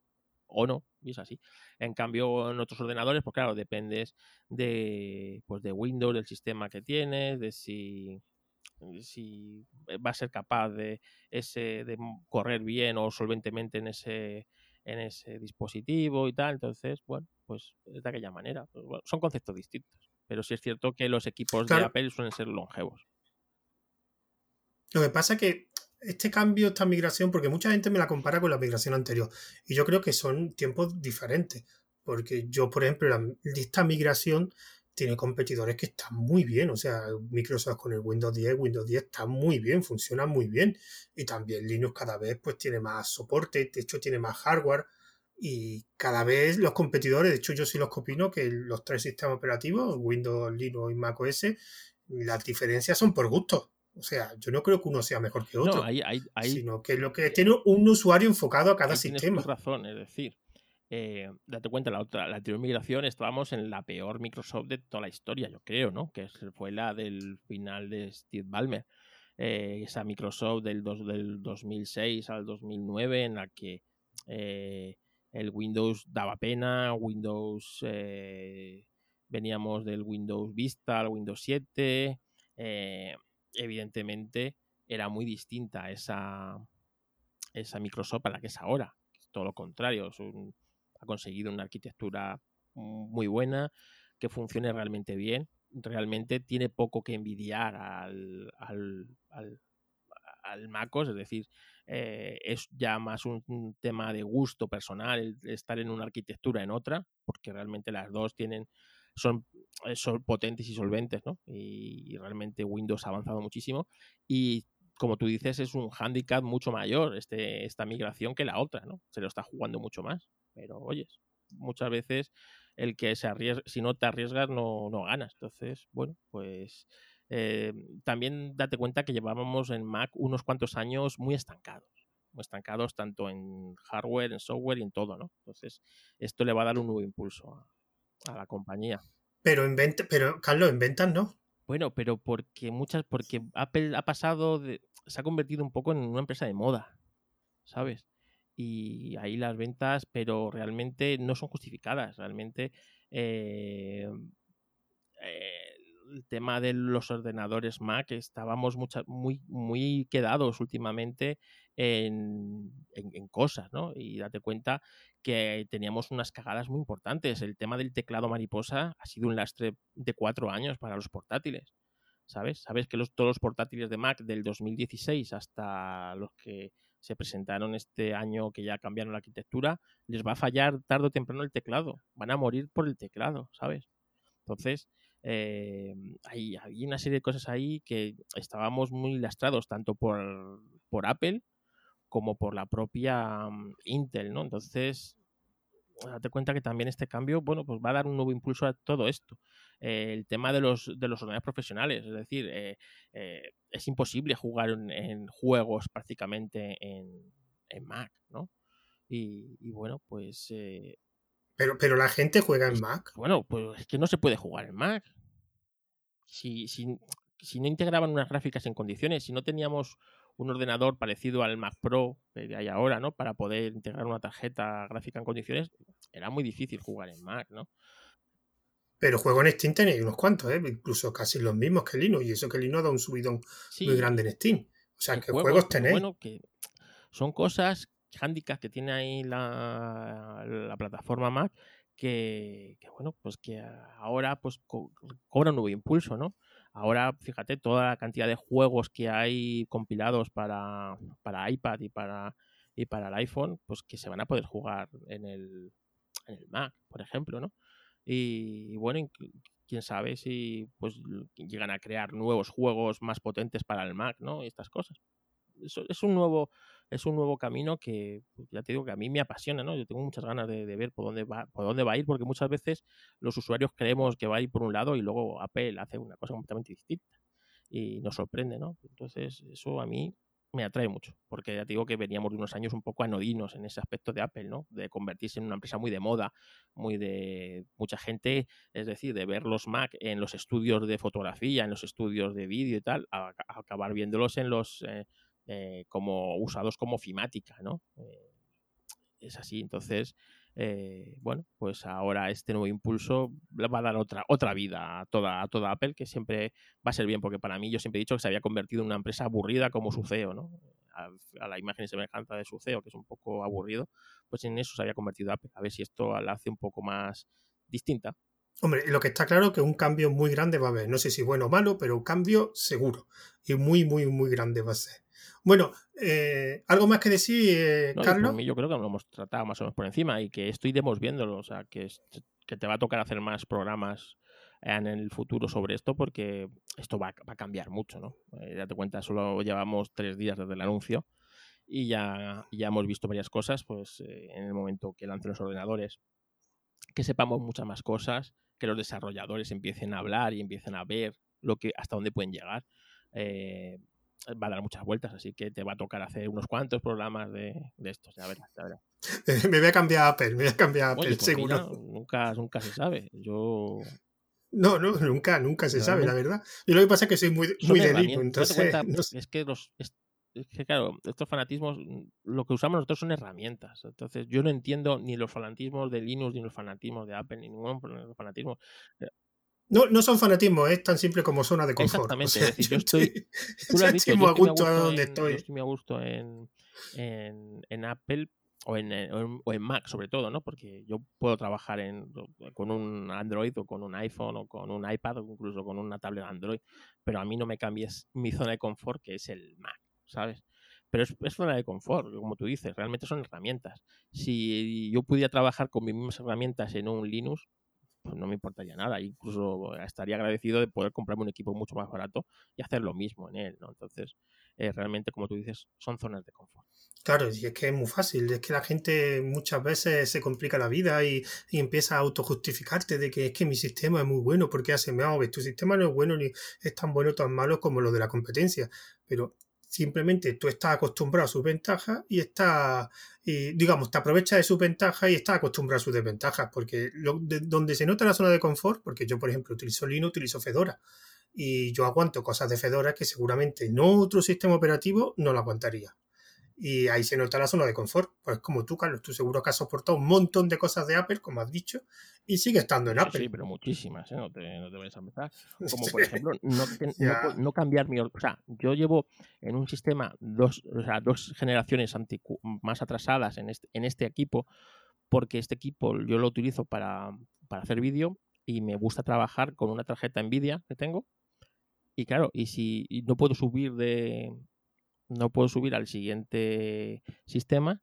o no, y es así. En cambio, en otros ordenadores, pues claro, dependes de, pues de Windows, del sistema que tienes, de si, si va a ser capaz de, ese, de correr bien o solventemente en ese, en ese dispositivo y tal. Entonces, bueno, pues de aquella manera. Son conceptos distintos. Pero sí es cierto que los equipos de Apple suelen ser longevos. Lo que pasa es que este cambio, esta migración, porque mucha gente me la compara con la migración anterior, y yo creo que son tiempos diferentes, porque yo, por ejemplo, la, esta migración tiene competidores que están muy bien, o sea, Microsoft con el Windows 10, Windows 10 está muy bien, funciona muy bien, y también Linux cada vez pues tiene más soporte, de hecho tiene más hardware, y cada vez los competidores, de hecho yo sí los opino que los tres sistemas operativos, Windows, Linux y macOS, las diferencias son por gusto. O sea, yo no creo que uno sea mejor que otro, sino que lo que tiene un usuario enfocado a cada sistema. Tienes razón, es decir, eh, date cuenta, la, otra, la anterior migración estábamos en la peor Microsoft de toda la historia, yo creo, ¿no? Que fue la del final de Steve Ballmer. Eh, esa Microsoft del, del 2006 al 2009 en la que eh, el Windows daba pena, Windows veníamos del Windows Vista al Windows 7, evidentemente era muy distinta esa, esa Microsoft a la que es ahora. Todo lo contrario, ha conseguido una arquitectura muy buena, que funcione realmente bien. Realmente tiene poco que envidiar al, al, al, MacOS, es decir, eh, es ya más un, tema de gusto personal estar en una arquitectura en otra, porque realmente las dos tienen son, eh, son potentes y solventes, ¿no? Y, realmente Windows ha avanzado muchísimo y como tú dices, es un handicap mucho mayor este, esta migración que la otra, ¿no? Se lo está jugando mucho más. Pero, oyes, muchas veces el que se arriesga, si no te arriesgas, no, no ganas. Entonces, bueno, pues eh, también date cuenta que llevábamos en Mac unos cuantos años muy estancados. Muy estancados tanto en hardware, en software y en todo, ¿no? Entonces, esto le va a dar un nuevo impulso a, a la compañía. Pero en pero Carlos, en ventas no. Bueno, pero porque muchas, porque Apple ha pasado, se ha convertido un poco en una empresa de moda, ¿sabes? Y ahí las ventas, pero realmente no son justificadas, realmente eh, eh, tema de los ordenadores Mac estábamos muy, muy quedados últimamente en, cosas, ¿no? Y date cuenta que teníamos unas cagadas muy importantes. El tema del teclado mariposa ha sido un lastre de cuatro años para los portátiles. ¿Sabes? Sabes que los, todos los portátiles de Mac del 2016 hasta los que se presentaron este año que ya cambiaron la arquitectura, les va a fallar tarde o temprano el teclado. Van a morir por el teclado, ¿sabes? Entonces, eh, hay, había una serie de cosas ahí que estábamos muy lastrados tanto por, por Apple como por la propia mm, Intel, ¿no? Entonces, date cuenta que también este cambio, bueno, pues va a dar un nuevo impulso a todo esto. Eh, el tema de los, de los ordenadores profesionales, es decir, eh, eh, es imposible jugar en, juegos prácticamente en, Mac, ¿no? Y, bueno, pues... pero, pero la gente juega en Mac. Bueno, pues es que no se puede jugar en Mac. Si, si, si no integraban unas gráficas en condiciones, si no teníamos un ordenador parecido al Mac Pro que hay ahora, ¿no? Para poder integrar una tarjeta gráfica en condiciones, era muy difícil jugar en Mac, ¿no? Pero juego en Steam tenéis unos cuantos, ¿eh? incluso casi los mismos que Linux, y eso que Linux ha dado un subidón muy grande en Steam. O sea, ¿qué juegos, tenéis? Bueno, que son cosas, handicaps que tiene ahí la, la plataforma Mac, que, bueno, pues que ahora pues cobra un nuevo impulso, ¿no? Ahora, fíjate, toda la cantidad de juegos que hay compilados para, para iPad y para, y para el iPhone, pues que se van a poder jugar en el, en el Mac, por ejemplo, ¿no? Y, bueno, quién sabe si pues llegan a crear nuevos juegos más potentes para el Mac, ¿no? Y estas cosas. Es un nuevo es un nuevo camino que pues, ya te digo que a mí me apasiona, ¿no? Yo tengo muchas ganas de, ver por dónde va, por dónde va a ir, porque muchas veces los usuarios creemos que va a ir por un lado y luego Apple hace una cosa completamente distinta y nos sorprende, ¿no? Entonces, eso a mí me atrae mucho, porque ya te digo que veníamos de unos años un poco anodinos en ese aspecto de Apple, ¿no? De convertirse en una empresa muy de moda, muy de mucha gente, es decir, de ver los Mac en los estudios de fotografía, en los estudios de vídeo y tal, a, acabar viéndolos en los eh, eh, como usados como fimática, ¿no? Eh, es así, entonces, eh, bueno, pues ahora este nuevo impulso va a dar otra, otra vida a toda, a toda Apple, que siempre va a ser bien, porque para mí yo siempre he dicho que se había convertido en una empresa aburrida como su CEO, ¿no? A, la imagen y semejanza de su CEO, que es un poco aburrido, pues en eso se había convertido Apple. A ver si esto la hace un poco más distinta. Hombre, lo que está claro es que un cambio muy grande va a haber. No sé si bueno o malo, pero un cambio seguro. Y muy, muy, muy grande va a ser. Bueno, eh, ¿algo más que decir, eh, Carlos? yo creo que lo hemos tratado más o menos por encima y que esto iremos viéndolo. O sea, que, que te va a tocar hacer más programas en el futuro sobre esto porque esto va, a cambiar mucho, ¿no? Eh, ya te cuenta, solo llevamos tres días desde el anuncio y ya, ya hemos visto varias cosas, pues en el momento que lancen los ordenadores, que sepamos muchas más cosas, que los desarrolladores empiecen a hablar y empiecen a ver lo que hasta dónde pueden llegar. Eh, va a dar muchas vueltas, así que te va a tocar hacer unos cuantos programas de, estos, ya verás, me voy a cambiar a Apple, me voy a cambiar a Apple, seguro. nunca, nunca se sabe. Yo. No, no, nunca, nunca se sabe, la verdad. Y lo que pasa es que soy muy, muy delito, entonces. Es que los. Es, que claro, estos fanatismos, lo que usamos nosotros son herramientas. Entonces, yo no entiendo ni los fanatismos de Linux, ni los fanatismos de Apple, ni ningún fanatismo. No, no son fanatismo, es tan simple como zona de confort. Exactamente, es decir, yo estoy. Tú lo has dicho, yo a gusto donde estoy. Yo estoy muy a gusto en, en, en Apple o en, o en, Mac, sobre todo, ¿no? Porque yo puedo trabajar en, con un Android o con un iPhone o con un iPad o incluso con una tablet Android, pero a mí no me cambies mi zona de confort, que es el Mac, ¿sabes? Pero es, es, zona de confort, como tú dices, realmente son herramientas. Si yo pudiera trabajar con mis mismas herramientas en un Linux, pues no me importaría nada. Incluso estaría agradecido de poder comprarme un equipo mucho más barato y hacer lo mismo en él, ¿no? Entonces, eh, realmente, como tú dices, son zonas de confort. Claro, y es que es muy fácil, es que la gente muchas veces se complica la vida y, empieza a autojustificarte de que es que mi sistema es muy bueno porque hace, me tu sistema no es bueno ni es tan bueno o tan malo como lo de la competencia, pero Simplemente tú estás acostumbrado a sus ventajas y está, y, digamos, te aprovechas de sus ventajas y estás acostumbrado a sus desventajas. Porque donde se nota la zona de confort, porque yo, por ejemplo, utilizo Linux, utilizo Fedora. Y yo aguanto cosas de Fedora que seguramente no otro sistema operativo no lo aguantaría. Y ahí se nota la zona de confort. Pues como tú, Carlos, tú seguro que has soportado un montón de cosas de Apple, como has dicho, y sigue estando en Apple. Sí, pero muchísimas, ¿eh? no, te, no te vayas a empezar. Como por ejemplo, no, no, no, cambiar mi... O sea, yo llevo en un sistema dos, o sea, dos generaciones más atrasadas en este, en este equipo, porque este equipo yo lo utilizo para, para hacer vídeo y me gusta trabajar con una tarjeta Nvidia que tengo. Y claro, y si no puedo subir de, no puedo subir al siguiente sistema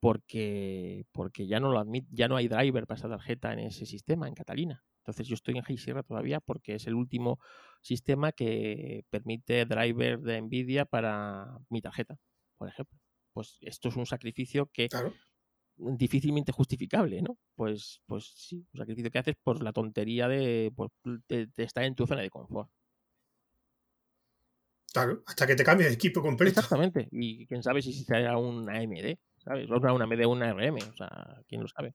porque, porque ya no lo ya no hay driver para esa tarjeta en ese sistema, en Catalina. Entonces yo estoy en High Sierra todavía porque es el último sistema que permite driver de Nvidia para mi tarjeta, por ejemplo. Pues esto es un sacrificio que difícilmente justificable, ¿no? Pues, pues sí, un sacrificio que haces por la tontería de, de estar en tu zona de confort. Claro, hasta que te cambies de equipo completo. Exactamente. Y quién sabe si será un AMD, ¿sabes? O una AMD o una RM, o sea, quién lo sabe.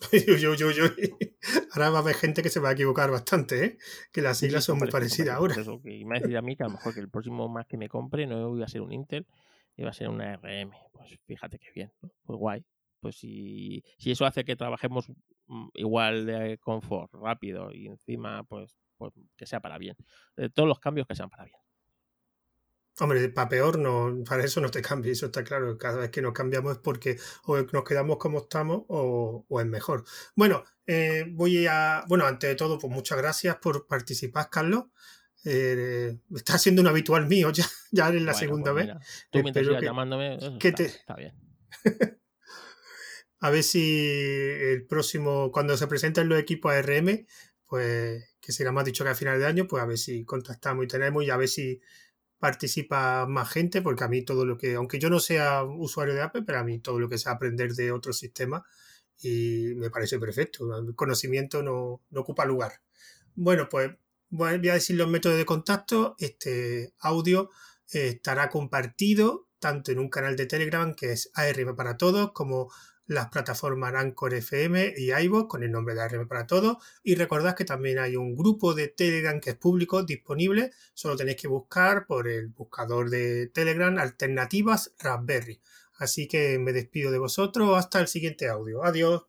yo, yo, yo, Ahora va a haber gente que se va a equivocar bastante, ¿eh? Que las siglas son muy parecidas ahora. Eso, que me va a decir a mí que a lo mejor que el próximo más que me compre no iba a ser un Intel, iba a ser una RM. Pues fíjate qué bien, ¿no? Pues guay. Pues si, si eso hace que trabajemos mm, igual de confort, rápido y encima, pues, pues que sea para bien. Todos los cambios que sean para bien. Hombre, para peor, no, para eso no te cambies, eso está claro. Cada vez que nos cambiamos es porque o nos quedamos como estamos o, es mejor. Bueno, eh, voy a. Bueno, antes de todo, pues muchas gracias por participar, Carlos. Eh, está siendo un habitual mío ya, ya en la segunda pues vez. tú mientras llamándome, está, bien. está bien. a ver si el próximo, cuando se presenten los equipos ARM, pues que será más dicho que a final de año, pues a ver si contactamos y tenemos y a ver si participa más gente, porque a mí todo lo que, aunque yo no sea usuario de Apple, pero a mí todo lo que sea aprender de otro sistema y me parece perfecto. El conocimiento no, ocupa lugar. Bueno, pues voy a decir los métodos de contacto. Este audio eh, estará compartido tanto en un canal de Telegram que es ARM para todos, como las plataformas Anchor FM y iVoox con el nombre de ARM para todos. Y recordad que también hay un grupo de Telegram que es público disponible. Solo tenéis que buscar por el buscador de Telegram alternativas Raspberry. Así que me despido de vosotros hasta el siguiente audio. Adiós.